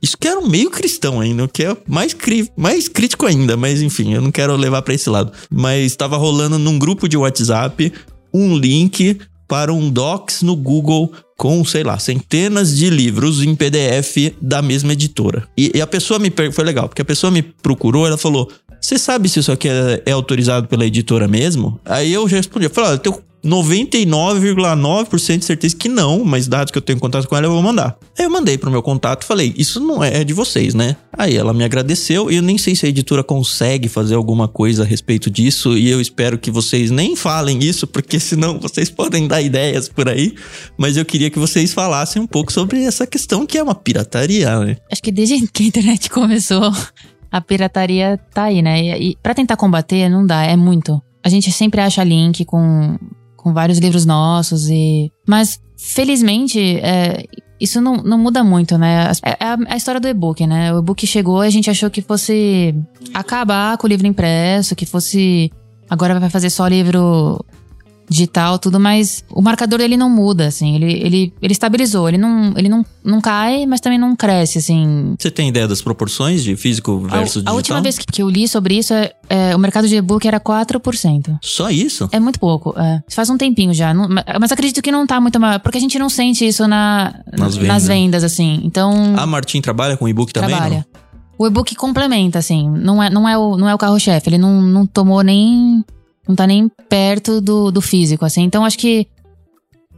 Isso que era um meio cristão ainda, o que é mais, cri mais crítico ainda, mas enfim, eu não quero levar para esse lado. Mas tava rolando num grupo de WhatsApp um link para um docs no Google com, sei lá, centenas de livros em PDF da mesma editora. E, e a pessoa me foi legal, porque a pessoa me procurou, ela falou: "Você sabe se isso aqui é, é autorizado pela editora mesmo?" Aí eu respondi, eu falei: "Eu tenho 99,9% de certeza que não, mas dados que eu tenho contato com ela eu vou mandar. Aí eu mandei pro meu contato e falei: Isso não é de vocês, né? Aí ela me agradeceu e eu nem sei se a editora consegue fazer alguma coisa a respeito disso e eu espero que vocês nem falem isso, porque senão vocês podem dar ideias por aí. Mas eu queria que vocês falassem um pouco sobre essa questão que é uma pirataria, né? Acho que desde que a internet começou, a pirataria tá aí, né? E, e para tentar combater, não dá, é muito. A gente sempre acha link com com vários livros nossos e. Mas, felizmente, é, isso não, não muda muito, né? É, é a, a, história do e-book, né? O e-book chegou e a gente achou que fosse acabar com o livro impresso, que fosse. Agora vai fazer só livro digital, tudo, mas o marcador ele não muda, assim, ele, ele, ele estabilizou, ele não, ele não, não cai, mas também não cresce, assim. Você tem ideia das proporções de físico versus a, digital? A última vez que eu li sobre isso, é, é, o mercado de e-book era 4%. Só isso? É muito pouco, é. Faz um tempinho já, não, mas acredito que não tá muito maior, porque a gente não sente isso na, nas, vendas. nas vendas, assim, então... A Martin trabalha com e-book também, Trabalha. Não? O e-book complementa, assim, não é, não é o, não é o carro-chefe, ele não, não tomou nem não tá nem perto do, do físico, assim. Então acho que.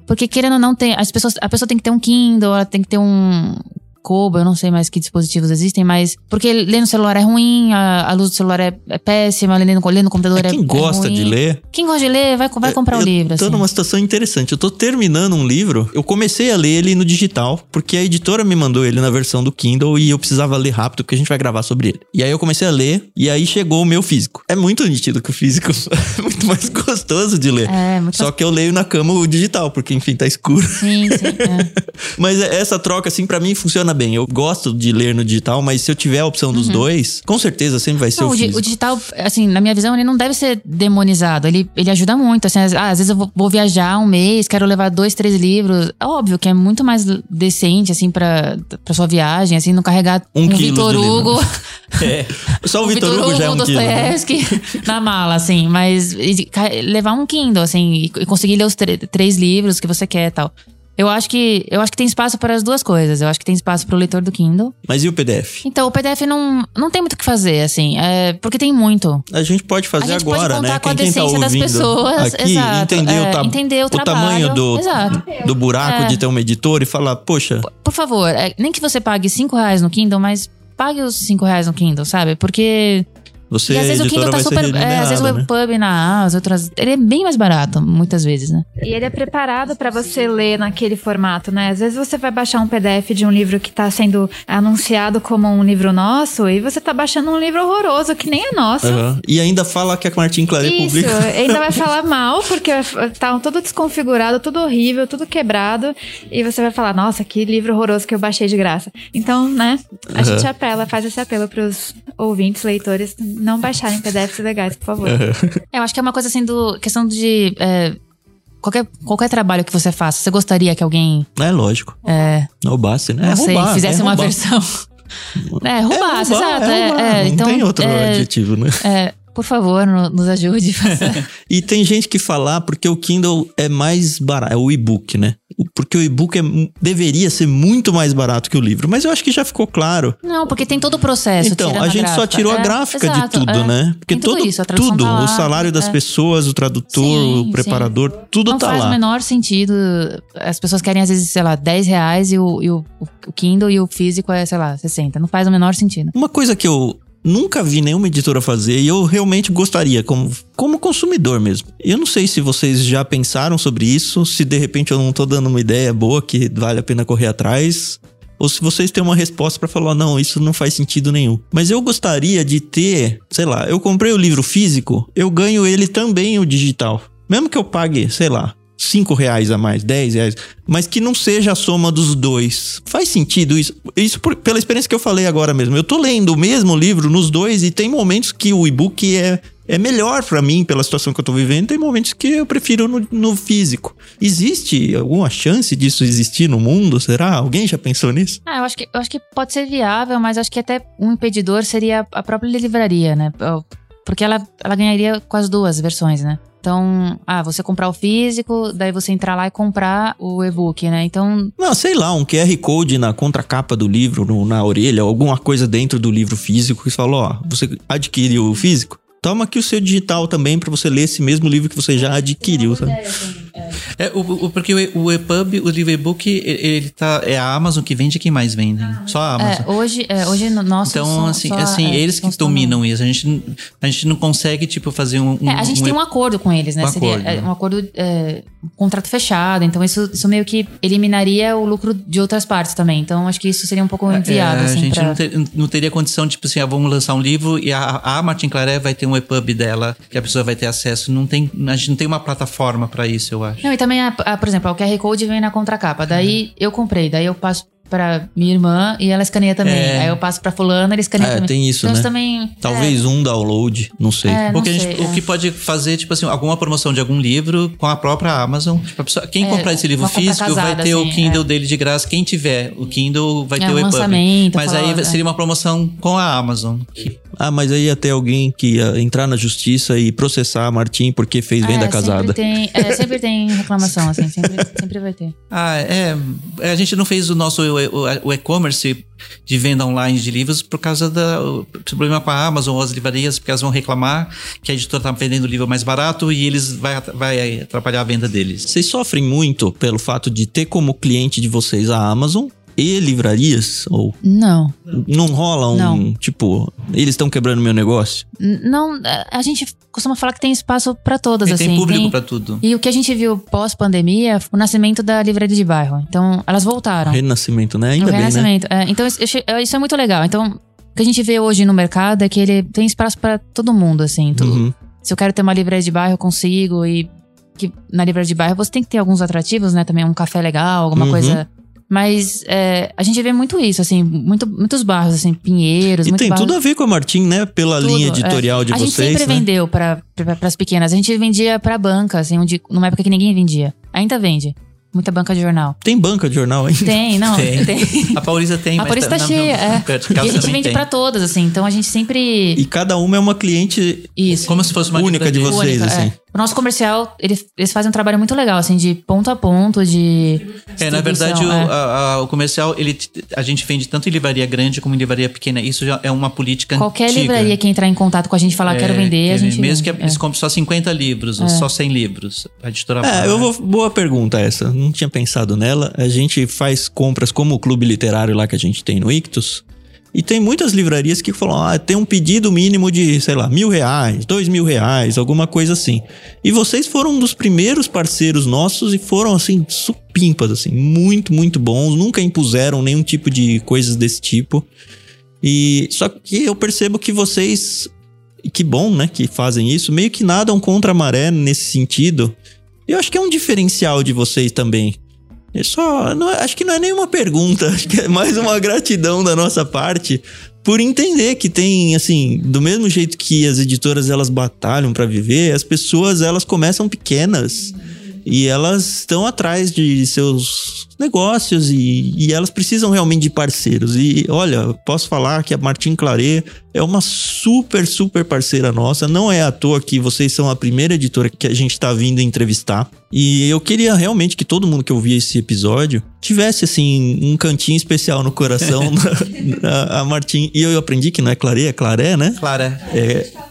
Porque querendo ou não, tem, as pessoas, a pessoa tem que ter um Kindle, ela tem que ter um, Kobo, eu não sei mais que dispositivos existem, mas. Porque ler no celular é ruim, a, a luz do celular é, é péssima, ler no, ler no computador é, quem é. Quem gosta é de ler. Quem gosta de ler, vai, vai comprar o um livro. Eu tô assim. numa situação interessante. Eu tô terminando um livro, eu comecei a ler ele no digital, porque a editora me mandou ele na versão do Kindle e eu precisava ler rápido, porque a gente vai gravar sobre ele. E aí eu comecei a ler, e aí chegou o meu físico. É muito nítido que o físico é muito mais gostoso de ler. É, muito Só que eu leio na cama o digital, porque enfim, tá escuro. Sim, sim. É. mas essa troca, assim, para mim funciona bem. Eu gosto de ler no digital, mas se eu tiver a opção dos uhum. dois, com certeza sempre vai ser não, o físico. O digital, assim, na minha visão, ele não deve ser demonizado. Ele, ele ajuda muito. Assim, às vezes eu vou, vou viajar um mês, quero levar dois, três livros. É óbvio que é muito mais decente, assim, pra, pra sua viagem, assim, não carregar um, um Vitor Hugo. é. Só o Vitor Hugo, Hugo já é um Dostoiévski né? na mala, assim. Mas levar um Kindle, assim, e conseguir ler os três livros que você quer e tal. Eu acho que eu acho que tem espaço para as duas coisas. Eu acho que tem espaço para o leitor do Kindle. Mas e o PDF? Então, o PDF não, não tem muito o que fazer, assim, é, porque tem muito. A gente pode fazer a gente agora, pode né? Com a quem, quem tá das pessoas, aqui, exato, entender, é, o, ta entender o, o tamanho do, do buraco é. de ter uma editora e falar, poxa. Por, por favor, é, nem que você pague cinco reais no Kindle, mas pague os cinco reais no Kindle, sabe? Porque você, e às vezes o Kindle tá super. É, às vezes o né? EPUB na as outras. Ele é bem mais barato, muitas vezes, né? E ele é preparado para você ler naquele formato, né? Às vezes você vai baixar um PDF de um livro que tá sendo anunciado como um livro nosso e você tá baixando um livro horroroso que nem é nosso. Uhum. E ainda fala que a Martin Claret Isso, publica. ainda vai falar mal, porque tá tudo desconfigurado, tudo horrível, tudo quebrado. E você vai falar, nossa, que livro horroroso que eu baixei de graça. Então, né? A uhum. gente apela, faz esse apelo pros ouvintes, leitores, não baixarem PDFs legais, por favor. Eu acho que é uma coisa assim do. questão de. É, qualquer, qualquer trabalho que você faça, você gostaria que alguém. É lógico. É. Roubasse, né? Não é sei, roubar, fizesse é uma roubar. versão. É, roubasse, é roubar, exato. É roubar. É, não então, tem outro é, adjetivo, né? É, por favor, no- nos ajude. E tem gente que fala ah, porque o Kindle é mais barato, é o e-book, né? Porque o e-book é deveria ser muito mais barato que o livro. Mas eu acho que já ficou claro. Não, porque tem todo o processo. Então, a gente só gráfica. tirou a É, gráfica exato, de tudo, é. né? Porque tudo todo, isso, a tudo, tá lá, o salário das é. pessoas, o tradutor, Sim, o sim. preparador, tudo não tá faz lá. o menor sentido. As pessoas querem, às vezes, sei lá, 10 reais e o, e o, o Kindle e o físico é, sei lá, 60. Não faz o menor sentido. Uma coisa que eu nunca vi nenhuma editora fazer e eu realmente gostaria, como, como consumidor mesmo. Eu não sei se vocês já pensaram sobre isso, se de repente eu não tô dando uma ideia boa que vale a pena correr atrás. Ou se vocês têm uma resposta pra falar, não, isso não faz sentido nenhum. Mas eu gostaria de ter, sei lá, eu comprei o livro físico, eu ganho ele também o digital. Mesmo que eu pague, sei lá, 5 reais a mais, 10 reais, mas que não seja a soma dos dois. Faz sentido isso? Isso por- pela experiência que eu falei agora mesmo. Eu tô lendo o mesmo livro nos dois e tem momentos que o e-book é, é melhor pra mim pela situação que eu tô vivendo, tem momentos que eu prefiro no, no físico. Existe alguma chance disso existir no mundo? Será? Alguém já pensou nisso? Ah, eu acho que, eu acho que pode ser viável, mas acho que até um impedidor seria a própria livraria, né? Porque ela, ela ganharia com as duas versões, né? Então, ah, você comprar o físico, daí você entrar lá e comprar o e-book, né? Então, Não, sei lá, um QR Code na contracapa do livro, no- na orelha, alguma coisa dentro do livro físico que fala, ó, você adquiriu o físico? Toma aqui o seu digital também pra você ler esse mesmo livro que você já adquiriu, sabe? É, o, o- porque o, EPUB, o livro e-book, ele, ele tá. É a Amazon que vende quem mais vende. Só a Amazon. é, hoje, é, hoje no nosso Então, assim, só- assim é, eles que dominam isso. A gente, não- a gente não consegue, tipo, fazer um. É, a gente um, tem um acordo com eles, né? um Seria acordo, é, um acordo, é, um contrato fechado. Então, isso, isso meio que eliminaria o lucro de outras partes também. Então, acho que isso seria um pouco inviável, É, assim, a gente pra... não, ter- não teria condição, tipo assim, ah, vamos lançar um livro e a, a Martin Claret vai ter um EPUB dela, que a pessoa vai ter acesso. Não tem, a gente não tem uma plataforma pra isso, eu acho. Não, e também, a, a- por exemplo, o QR Code vem na contracapa. Daí, eu comprei. Daí, eu passo pra minha irmã e ela escaneia também. É. Aí, eu passo pra fulana, ele escaneia É, também. tem isso, então, né? isso também... Talvez um download, não sei. É, não gente- sei, o é. que pode fazer, tipo assim, alguma promoção de algum livro com a própria Amazon. Tipo, pessoa- quem É, comprar esse livro físico vai casada, ter o assim, Kindle é. dele de graça. Quem tiver o Kindle vai É, ter um o EPUB. lançamento, Mas aí falando, é. seria uma promoção com a Amazon. que- Ah, mas aí ia ter alguém que ia entrar na justiça e processar a Martim porque fez venda É, casada. Sempre tem, é, sempre tem reclamação, assim. Sempre, sempre vai ter. Ah, é. A gente não fez o nosso o- e-commerce de venda online de livros por causa do problema com a Amazon ou as livrarias, porque elas vão reclamar que a editora tá vendendo o livro mais barato e eles vai, vai atrapalhar a venda deles. Vocês sofrem muito pelo fato de ter como cliente de vocês a Amazon e livrarias? Ou Não. não rola um, Não. tipo, eles estão quebrando meu negócio? Não, é, a gente costuma falar que tem espaço pra todas, assim. tem público pra tudo. E o que a gente viu pós-pandemia, o nascimento da livraria de bairro. Então, elas voltaram. Renascimento, né? o Ainda bem, né? renascimento. É, então, isso, é muito legal. Então, o que a gente vê hoje no mercado é que ele tem espaço pra todo mundo, assim. Tu- Uhum. Se eu quero ter uma livraria de bairro, eu consigo. E que na livraria de bairro você tem que ter alguns atrativos, né? Também um café legal, alguma Uhum. coisa. Mas é, a gente vê muito isso, assim, muito, muitos bairros, assim, Pinheiros, E muito tem bairros, tudo a ver com a Martim, né? Pela tudo, linha é. editorial de a gente vocês, sempre né? vendeu para as pequenas. A gente vendia pra banca, assim, onde, numa época que ninguém vendia. Ainda vende. Muita banca de jornal. Tem banca de jornal ainda? Tem, não. Tem. tem. A Paulista tem, A Paulista tá na- cheia, é. de E a gente vende tem. pra todas, assim. Então a gente sempre. E cada uma é uma cliente Isso. Como se fosse uma única de livraria. vocês, Única, é. O nosso comercial, eles, eles fazem um trabalho muito legal, assim, de ponto a ponto, de. É, na verdade, o, é. a- a- o comercial, ele, a gente vende tanto em livraria grande como em livraria pequena. Isso já é uma política Qualquer antiga. livraria que entrar em contato com a gente e falar, quero É, vender, a gente. Mesmo que vende. eles comprem só 50 livros, ou só 100 livros. A editora É, eu vou. Boa pergunta essa. Não tinha pensado nela. A gente faz compras como o clube literário lá que a gente tem no Ictus. E tem muitas livrarias que falam, ah, tem um pedido mínimo de, sei lá, mil reais, dois mil reais, alguma coisa assim. E vocês foram um dos primeiros parceiros nossos e foram, assim, supimpas, assim, muito, muito bons. Nunca impuseram nenhum tipo de coisas desse tipo. E só que eu percebo que vocês, que bom, né, que fazem isso, meio que nadam contra a maré nesse sentido. Eu acho que é um diferencial de vocês também. É só, não é- acho que não é nenhuma pergunta, acho que é mais uma gratidão da nossa parte por entender que tem, assim, do mesmo jeito que as editoras elas batalham para viver, as pessoas elas começam pequenas e elas estão atrás de seus negócios e, e, elas precisam realmente de parceiros. E olha, posso falar que a Martin Claret é uma super, super parceira nossa. Não é à toa que vocês são a primeira editora que a gente está vindo entrevistar. E eu queria realmente que todo mundo que ouvia esse episódio tivesse, assim, um cantinho especial no coração a, a Martin. E eu aprendi que não é Claret, é Claré, né? Claré. É.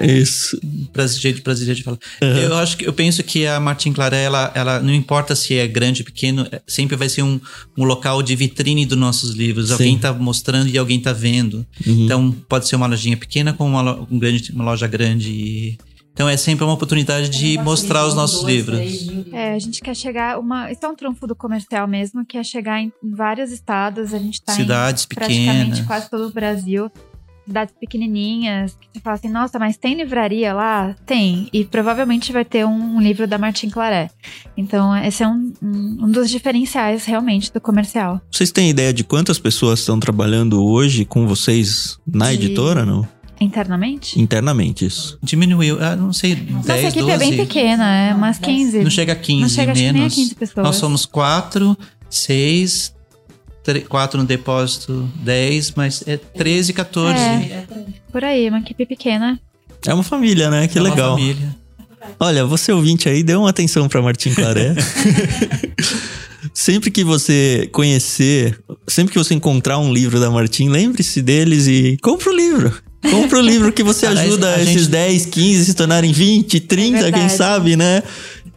Isso. Brasileiro, brasileiro de falar. Uhum. Eu acho que eu penso que a Martin Claré, ela, ela não importa se é grande ou pequeno, é, sempre vai ser um, um local de vitrine dos nossos livros. Sim. Alguém tá mostrando e alguém tá vendo. Uhum. Então pode ser uma lojinha pequena com uma, um grande, uma loja grande. E... Então é sempre uma oportunidade de mostrar os nossos livros. É, a gente quer chegar uma, isso é um trunfo do comercial mesmo, que é chegar em vários estados, a gente tá cidades em pequenas, praticamente quase todo o Brasil cidades pequenininhas, que você fala assim, nossa, mas tem livraria lá? Tem. E provavelmente vai ter um, livro da Martin Claret. Então, esse é um, um, um, dos diferenciais realmente do comercial. Vocês têm ideia de quantas pessoas estão trabalhando hoje com vocês na de... editora, não? Internamente? Internamente, isso. Diminuiu, ah, não sei, 10, Nossa equipe 12. é bem pequena, é umas 15. Não chega a 15, não chega, menos. Nem a 15 pessoas. Nós somos quatro, seis, 4 no depósito, 10, mas é 13, 14. É, por aí, uma equipe pequena. É uma família, né? Que é legal. Uma família. Olha, você ouvinte aí, dê uma atenção para Martim Claré. sempre que você conhecer, sempre que você encontrar um livro da Martim, lembre-se deles e compre o livro. Compre o livro que você ajuda a esses gente... 10, 15 se tornarem 20, 30, é quem sabe, né?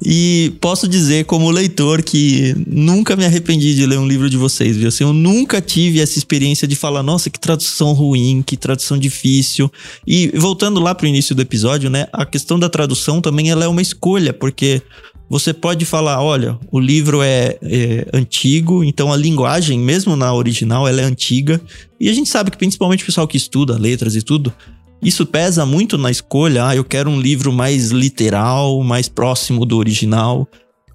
E posso dizer, como leitor, que nunca me arrependi de ler um livro de vocês, viu? Assim, eu nunca tive essa experiência de falar, nossa, que tradução ruim, que tradução difícil. E voltando lá pro início do episódio, né? A questão da tradução também ela é uma escolha, porque você pode falar, olha, o livro é, é, antigo, então a linguagem, mesmo na original, ela é antiga. E a gente sabe que principalmente o pessoal que estuda letras e tudo, isso pesa muito na escolha. Ah, eu quero um livro mais literal, mais próximo do original.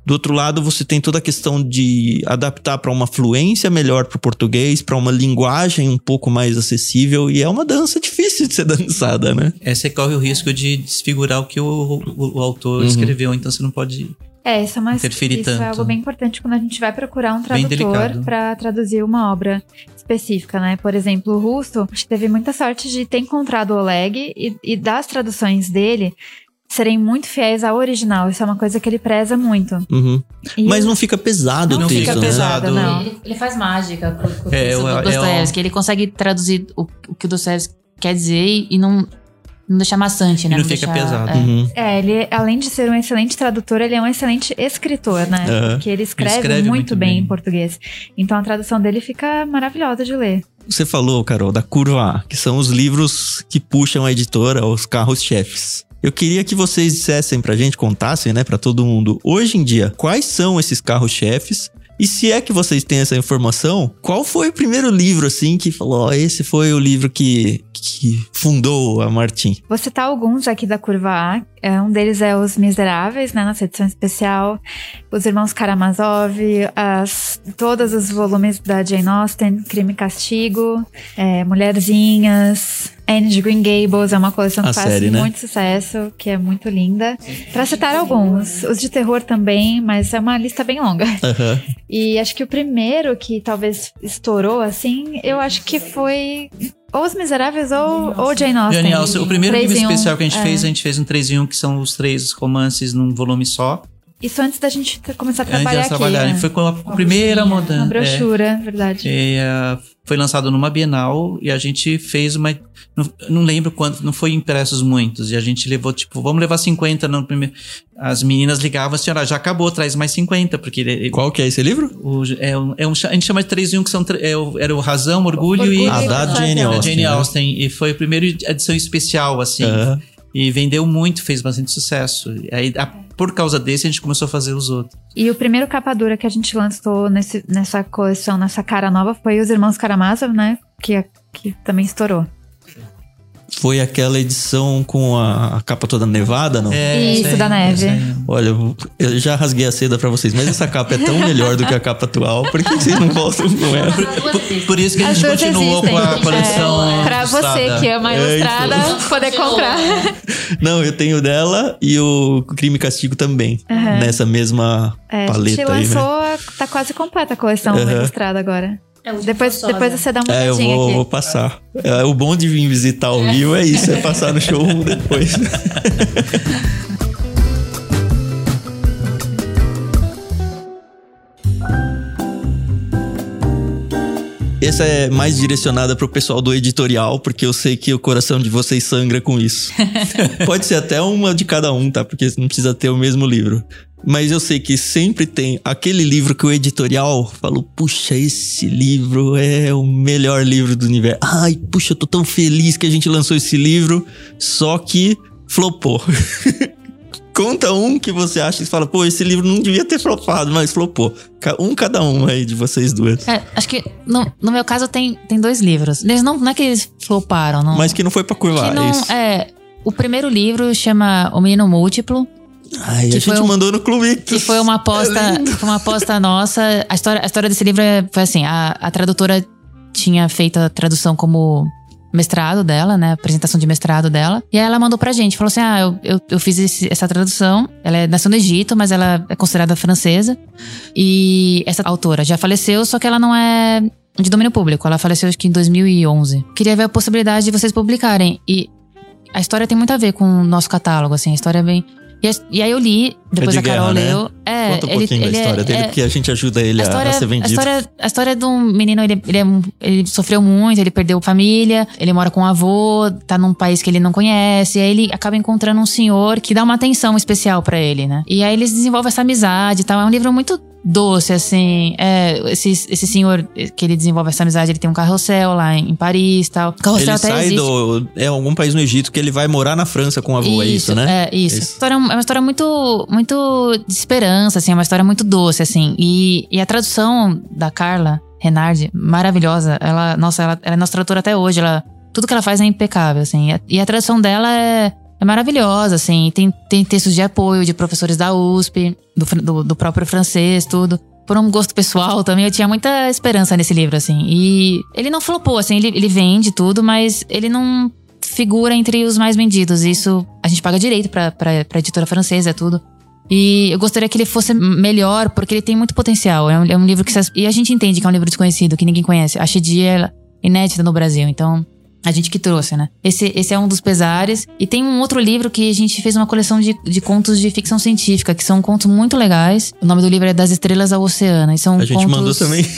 Do outro lado, você tem toda a questão de adaptar para uma fluência melhor para o português, para uma linguagem um pouco mais acessível, e é uma dança difícil de ser dançada, né? É, você corre o risco de desfigurar o que o, o, o autor uhum. escreveu, então você não pode é, isso é, uma, isso tanto. é algo bem importante quando a gente vai procurar um tradutor para traduzir uma obra específica, né? Por exemplo, o russo, a gente teve muita sorte de ter encontrado o Oleg e, e das traduções dele serem muito fiéis ao original. Isso é uma coisa que ele preza muito. Uhum. Mas não fica pesado não o texto, fica né? pesado, não. Ele, ele, faz mágica com, com é, o Dostoiévski. Ele consegue traduzir o, o que o Dostoiévski quer dizer e não não deixar maçante, né? E não, não fica deixar, pesado. É. Uhum. é. ele, além de ser um excelente tradutor, ele é um excelente escritor, né? Uhum. Porque ele escreve, ele escreve muito, muito bem, bem, em português. Então a tradução dele fica maravilhosa de ler. Você falou, Carol, da curva A, que são os livros que puxam a editora, os carros-chefes. Eu queria que vocês dissessem pra gente, contassem, né, pra todo mundo, hoje em dia, quais são esses carros-chefes e se é que vocês têm essa informação, qual foi o primeiro livro, assim, que falou, esse foi o livro que, que fundou a Martin? Vou citar alguns aqui da curva A. É, um deles é Os Miseráveis, né, nossa edição especial. Os Irmãos Karamazov, as, todos os volumes da Jane Austen, Crime e Castigo, é, Mulherzinhas, Anne de Green Gables é uma coleção que a faz série, né? muito sucesso, que é muito linda. Para citar alguns, os de terror também, mas é uma lista bem longa. Uhum. E acho que o primeiro que talvez estourou, assim, eu acho que foi ou Os Miseráveis ou, ou Jane Austen. Jane Austen. O primeiro livro especial que a gente é. fez, a gente fez um 3 em 1, que são os três romances num volume só. Isso antes da gente começar a trabalhar antes de aqui. Trabalhar. Né? Foi com a, a primeira mudança. Uma brochura, é. verdade. E, uh, foi lançado numa Bienal e a gente fez uma. Não, não, lembro quanto, não foi impressos muitos. E a gente levou, tipo, vamos levar 50 no primeiro. As meninas ligavam assim, olha, já acabou, traz mais 50. Porque ele, Qual que é esse livro? O, é, um, é um, a gente chama de 3 em 1, que são, é, era o Razão, Orgulho, Orgulho e. Ah, da Jane Austen. Jane? Austen. Né? E foi a primeira edição especial, assim. Uhum. E vendeu muito, fez bastante sucesso. Aí, a, por causa desse, a gente começou a fazer os outros. E o primeiro capa dura que a gente lançou nesse, nessa coleção, nessa cara nova, foi Os Irmãos Karamazov, né? Que, que também estourou. Foi aquela edição com a, a capa toda nevada, não? É, Isso, aí, da neve. Olha, eu- já rasguei a seda pra vocês, mas essa capa é tão melhor do que a capa atual. Por que vocês não voltam com ela? Por isso que a As gente duas continuou existem. com a coleção. É, pra você que ama É, ilustrada, então. poder comprar. Não, eu tenho dela e o Crime e Castigo também. Nessa mesma É, a gente paleta aí, lançou, né? tá quase completa a coleção Aham. ilustrada agora. Depois, depois você dá uma É, eu vou, aqui. vou passar. É, o bom de vir visitar ao vivo é isso, é passar no show depois. Essa é mais direcionada pro pessoal do editorial, porque eu sei que o coração de vocês sangra com isso. Pode ser até uma de cada um, tá? Porque não precisa ter o mesmo livro. Mas eu sei que sempre tem aquele livro que o editorial falou: puxa, esse livro é o melhor livro do universo. Ai, puxa, eu tô tão feliz que a gente lançou esse livro, só que flopou. Conta um que você acha e fala, pô, esse livro não devia ter flopado, mas flopou. Um cada um aí de vocês duas. É, acho que no, no meu caso tem, tem dois livros. Eles não, não é que eles floparam, não. Mas que não foi pra curvar, não, é isso. é, o primeiro livro chama O Menino Múltiplo, Ai, a que gente foi um- mandou no Clube que foi uma É aposta, foi uma aposta nossa. A história, a história desse livro é- foi assim: a, a tradutora tinha feito a tradução como mestrado dela, né? Apresentação de mestrado dela. E aí ela mandou pra gente, falou assim: Ah, eu, eu, eu fiz esse- essa tradução. Ela é, nasceu no Egito, mas ela é considerada francesa. E essa autora já faleceu, só que ela não é de domínio público. Ela faleceu acho que em 2011. Queria ver a possibilidade de vocês publicarem. E a história tem muito a ver com o nosso catálogo, assim. A história é bem. E, aí eu li, depois de a Carol guerra, né? leu. É, Conta um ele, pouquinho ele da é- história dele, é- porque a gente ajuda ele a história, a ser vendido. A história, a história de um menino, ele, ele, é ele sofreu muito, ele perdeu família, ele mora com um avô, tá num país que ele não conhece, e aí ele acaba encontrando um senhor que dá uma atenção especial pra ele, né? E aí eles desenvolvem essa amizade e tal. É um livro muito doce, assim. É, esse, esse senhor que ele desenvolve essa amizade, ele tem um carrossel lá em, em Paris e tal. Carrossel Ele até sai existe. do. É algum país no Egito que ele vai morar na França com o avô, é isso, né? É, isso. Isso. A história é uma história muito, muito de esperança, assim, é uma história muito doce, assim. E, e a tradução da Carla Renardi, maravilhosa. Ela, nossa, ela, ela é nossa tradutora até hoje. Ela, tudo que ela faz é impecável, assim. E a, e a tradução dela é, é maravilhosa, assim. Tem, tem textos de apoio de professores da USP, do, do, do próprio francês, tudo. Por um gosto pessoal também, eu tinha muita esperança nesse livro, assim. E ele não flopou, assim, ele, ele vende tudo, mas ele não figura entre os mais vendidos. Isso a gente paga direito pra, pra, pra editora francesa, é tudo. E eu gostaria que ele fosse melhor, porque ele tem muito potencial. É um, é um livro que. E a gente entende que é um livro desconhecido, que ninguém conhece. A Shidi é inédita no Brasil, então. A gente que trouxe, né? Esse, esse é um dos pesares. E tem um outro livro que a gente fez uma coleção de, de contos de ficção científica, que são contos muito legais. O nome do livro é Das Estrelas ao Oceano. E são A gente contos... mandou também.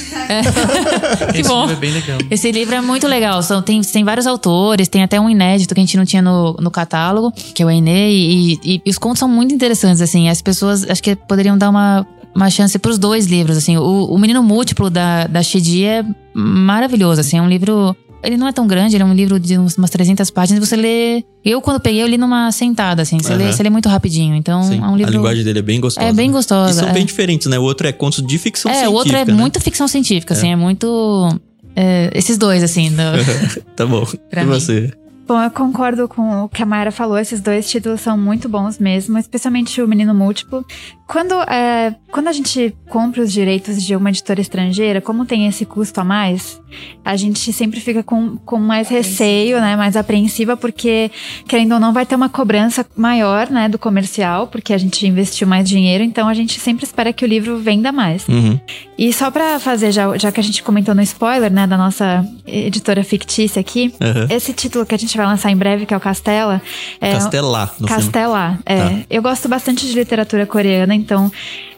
Que Esse bom. livro é bem legal. Esse livro é muito legal. São, tem, tem vários autores, tem até um inédito que a gente não tinha no, no catálogo, que é o Enê, e, e- e os contos são muito interessantes, assim. As pessoas acho que poderiam dar uma, uma chance pros dois livros, assim. O, o Menino Múltiplo da, da Shidi é maravilhoso, assim. É um livro. Ele não é tão grande, ele é um livro de uns- umas 300 páginas. Você lê. Eu, quando peguei, eu li numa sentada, assim. Você, lê, Aham. você lê muito rapidinho. Então, Sim, é um livro. A linguagem dele é bem gostosa. É bem né? gostosa, E são é. bem diferentes, né? O outro é contos de ficção É, científica. o outro é né? muito ficção científica, assim. É muito. é, esses dois, assim. do- Tá bom. Pra e mim. você? Bom, eu concordo com o que a Mayra falou. Esses dois títulos são muito bons mesmo, especialmente o Menino Múltiplo. Quando, é, quando a gente compra os direitos de uma editora estrangeira, como tem esse custo a mais, a gente sempre fica com, com mais receio, né? Mais apreensiva, porque, querendo ou não, vai ter uma cobrança maior, né? Do comercial, porque a gente investiu mais dinheiro, então a gente sempre espera que o livro venda mais. Uhum. E só pra fazer, já, já que a gente comentou no spoiler, né? Da nossa editora fictícia aqui, Aham. esse título que a gente vai lançar em breve, que é o Castela. É, Castelar, no filme. Castela, é. Tá. Eu gosto bastante de literatura coreana, então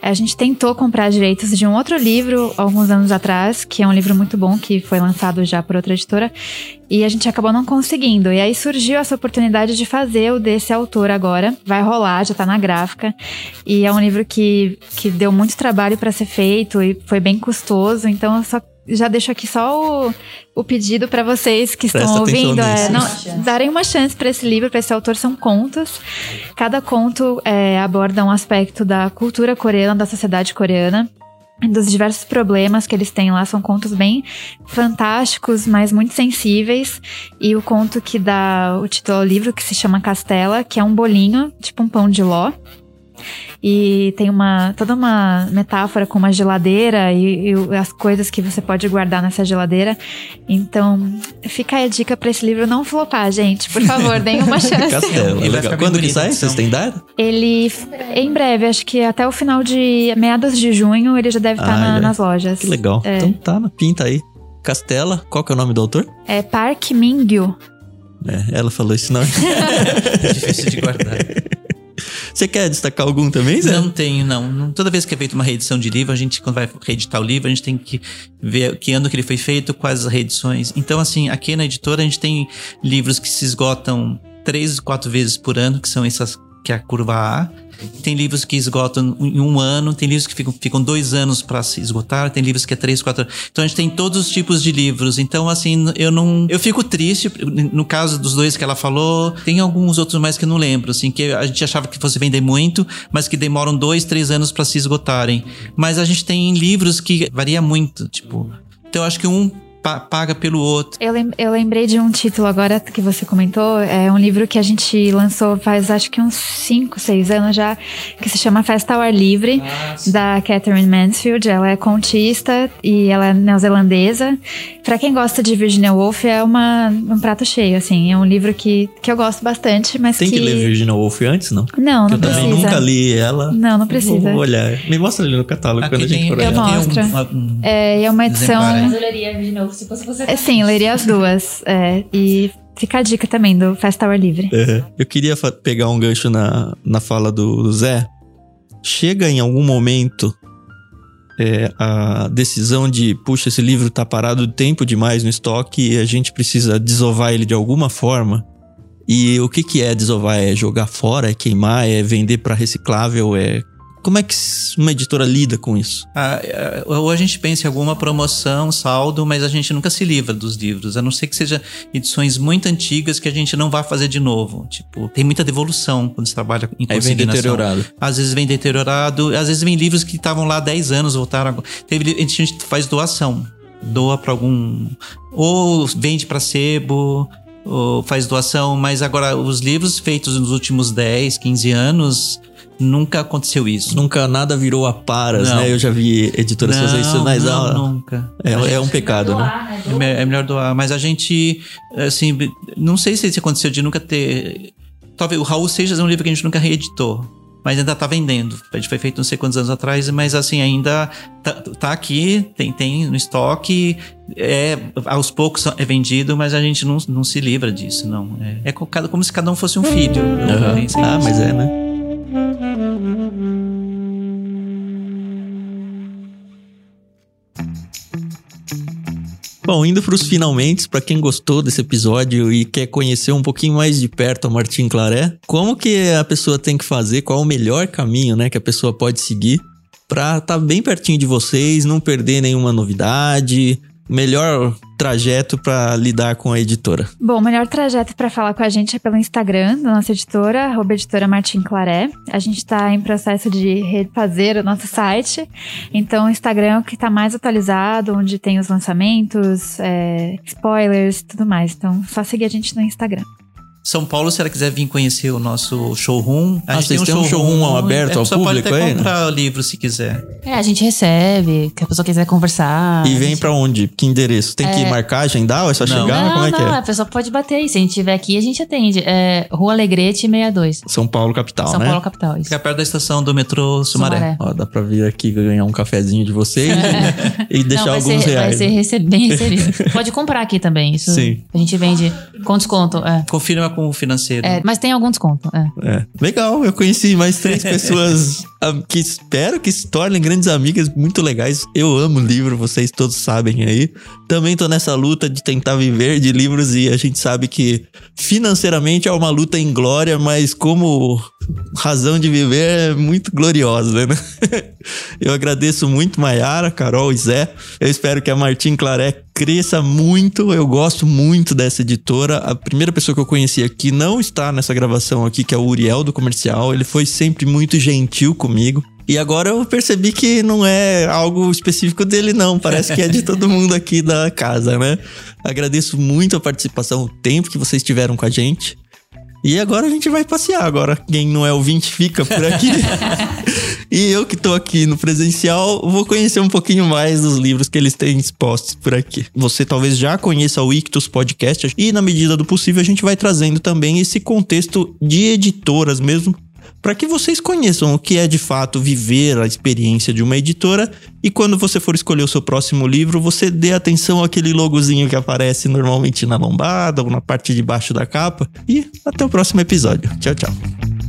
a gente tentou comprar direitos de um outro livro alguns anos atrás, que é um livro muito bom, que foi lançado já por outra editora, e a gente acabou não conseguindo. E aí surgiu essa oportunidade de fazer o desse autor agora. Vai rolar, já tá na gráfica. E é um livro que, que deu muito trabalho para ser feito e foi bem custoso, então eu só já deixo aqui só o, o pedido para vocês que Presta estão ouvindo. É, não, darem uma chance para esse livro, para esse autor, são contos. Cada conto é, aborda um aspecto da cultura coreana, da sociedade coreana. dos diversos problemas que eles têm lá. São contos bem fantásticos, mas muito sensíveis. E o conto que dá o título ao livro, que se chama Castela, que é um bolinho, tipo um pão de ló. E tem uma toda uma metáfora com uma geladeira e, e as coisas que você pode guardar nessa geladeira. Então, fica aí a dica para esse livro não flopar, gente. Por favor, deem uma chance. Castelo, Ele vai legal. Quando que sai? então. Vocês têm data? Ele, em breve, acho que até o final de meados de junho, ele já deve estar Ah, na- já. nas lojas. Que legal. É. Então tá na pinta aí. Castela, qual que é o nome do autor? É Park Mingyu. É, ela falou esse nome. É difícil de guardar. Você quer destacar algum também, Zé? Não tenho, não. Toda vez que é feita uma reedição de livro, a gente, quando vai reeditar o livro, a gente tem que ver que ano que ele foi feito, quais as reedições. Então, assim, aqui na editora a gente tem livros que se esgotam três, quatro vezes por ano, que são essas que é a curva A. Tem livros que esgotam em um ano, tem livros que ficam, ficam dois anos para se esgotar, tem livros que é três, quatro. Então a gente tem todos os tipos de livros. Então, assim, eu não. Eu fico triste, no caso dos dois que ela falou, tem alguns outros mais que eu não lembro, assim, que a gente achava que fosse vender muito, mas que demoram dois, três anos para se esgotarem. Mas a gente tem livros que varia muito, tipo. Então eu acho que um pa- paga pelo outro. Eu, lem- eu lembrei de um título agora que você comentou. É um livro que a gente lançou faz acho que uns 5, 6 anos já, que se chama Festa ao Ar Livre, da Catherine Mansfield. Ela é contista e ela é neozelandesa. Pra quem gosta de Virginia Woolf, é uma, um prato cheio, assim. É um livro que, que eu gosto bastante, mas Tem que, ler Virginia Woolf antes, não? Não, eu não também precisa. nunca li ela. Não, não precisa. Vou olhar. Me mostra ali no catálogo quando a gente for eu mostro. um- um- É, é uma edição. Exemplar, eu se fosse você. É, sim, leria as duas. É, e fica a dica também do Festa ao Ar Livre. É. Eu queria pegar um gancho na, na fala do, do Zé. Chega em algum momento é, a decisão de, puxa, esse livro tá parado tempo demais no estoque e a gente precisa desovar ele de alguma forma. E o que que é desovar? É jogar fora? É queimar? É vender para reciclável? É como é que uma editora lida com isso? Ah, ah, ou a gente pensa em alguma promoção, saldo, mas a gente nunca se livra dos livros, a não ser que seja edições muito antigas que a gente não vá fazer de novo. Tipo, tem muita devolução quando se trabalha em Aí vem deteriorado. Às vezes vem deteriorado, às vezes vem livros que estavam lá há 10 anos, voltaram agora. Teve, a gente faz doação. Doa para algum. Ou vende para sebo, ou faz doação, mas agora os livros feitos nos últimos 10, 15 anos, nunca aconteceu isso. Nunca nada virou a paras, Não. né? Eu já vi editoras fazer isso, mas não, ah, nunca. é, é um pecado, né? É, é melhor doar. Mas a gente, assim, não sei se isso aconteceu de nunca ter. Talvez o Raul Seixas é um livro que a gente nunca reeditou. Mas ainda tá vendendo. A gente foi feito não sei quantos anos atrás, mas assim, ainda tá, tá aqui, tem, tem no estoque. É, aos poucos é vendido, mas a gente não, não se livra disso, não. É, é como se cada um fosse um filho. Pensei Ah, mas é, né? Bom, indo para os finalmente, para quem gostou desse episódio e quer conhecer um pouquinho mais de perto a Martin Claret, como que a pessoa tem que fazer, qual o melhor caminho, né, que a pessoa pode seguir para estar bem pertinho de vocês, não perder nenhuma novidade, melhor trajeto para lidar com a editora. Bom, o melhor trajeto para falar com a gente é pelo Instagram da nossa editora, arroba editora Martin Claré. A gente está em processo de refazer o nosso site. Então, o Instagram é o que está mais atualizado, onde tem os lançamentos, é, spoilers, tudo mais. Então, só seguir a gente no Instagram. São Paulo, se ela quiser vir conhecer o nosso showroom, a Ah, gente vocês têm um showroom aberto a ao pessoa público pode aí, até né? comprar o livro se quiser. É, a gente recebe, que a pessoa quiser conversar. e vem gente- para onde? Que endereço? Tem que É. marcar, agendar ou é só Não. chegar? Não, Como é não, que é? a pessoa pode bater aí. Se a gente estiver aqui, a gente atende. É Rua Alegrete 62. São Paulo capital, São né? Paulo, capital. Isso. Fica perto da estação do metrô Sumaré. Sumaré. Ó, dá pra vir aqui ganhar um cafezinho de vocês e deixar Não, alguns ser, reais. Vai ser rece- bem recebido. Pode comprar aqui também. Isso Sim. A gente vende com desconto. É. Confirma com o financeiro. É, mas tem algum desconto. É. É. Legal, eu conheci mais três pessoas que espero que se tornem grandes amigas muito legais. Eu amo livro, vocês todos sabem aí. Também tô nessa luta de tentar viver de livros e a gente sabe que financeiramente é uma luta em glória, mas como razão de viver é muito gloriosa, né? Eu agradeço muito Maiara, Carol e Zé. Eu espero que a Martin Claré cresça muito. Eu gosto muito dessa editora. A primeira pessoa que eu conheci aqui não está nessa gravação aqui, que é o Uriel do Comercial. Ele foi sempre muito gentil comigo. E agora eu percebi que não é algo específico dele, não. Parece que é de todo mundo aqui da casa, né? Agradeço muito a participação, o tempo que vocês tiveram com a gente. E agora a gente vai passear. Agora, quem não é ouvinte fica por aqui. e eu que tô aqui no presencial, vou conhecer um pouquinho mais dos livros que eles têm expostos por aqui. Você talvez já conheça o Ictus Podcast e, na medida do possível, a gente vai trazendo também esse contexto de editoras mesmo para que vocês conheçam o que é de fato viver a experiência de uma editora e quando você for escolher o seu próximo livro, você dê atenção àquele logozinho que aparece normalmente na lombada ou na parte de baixo da capa. E até o próximo episódio. Tchau, tchau.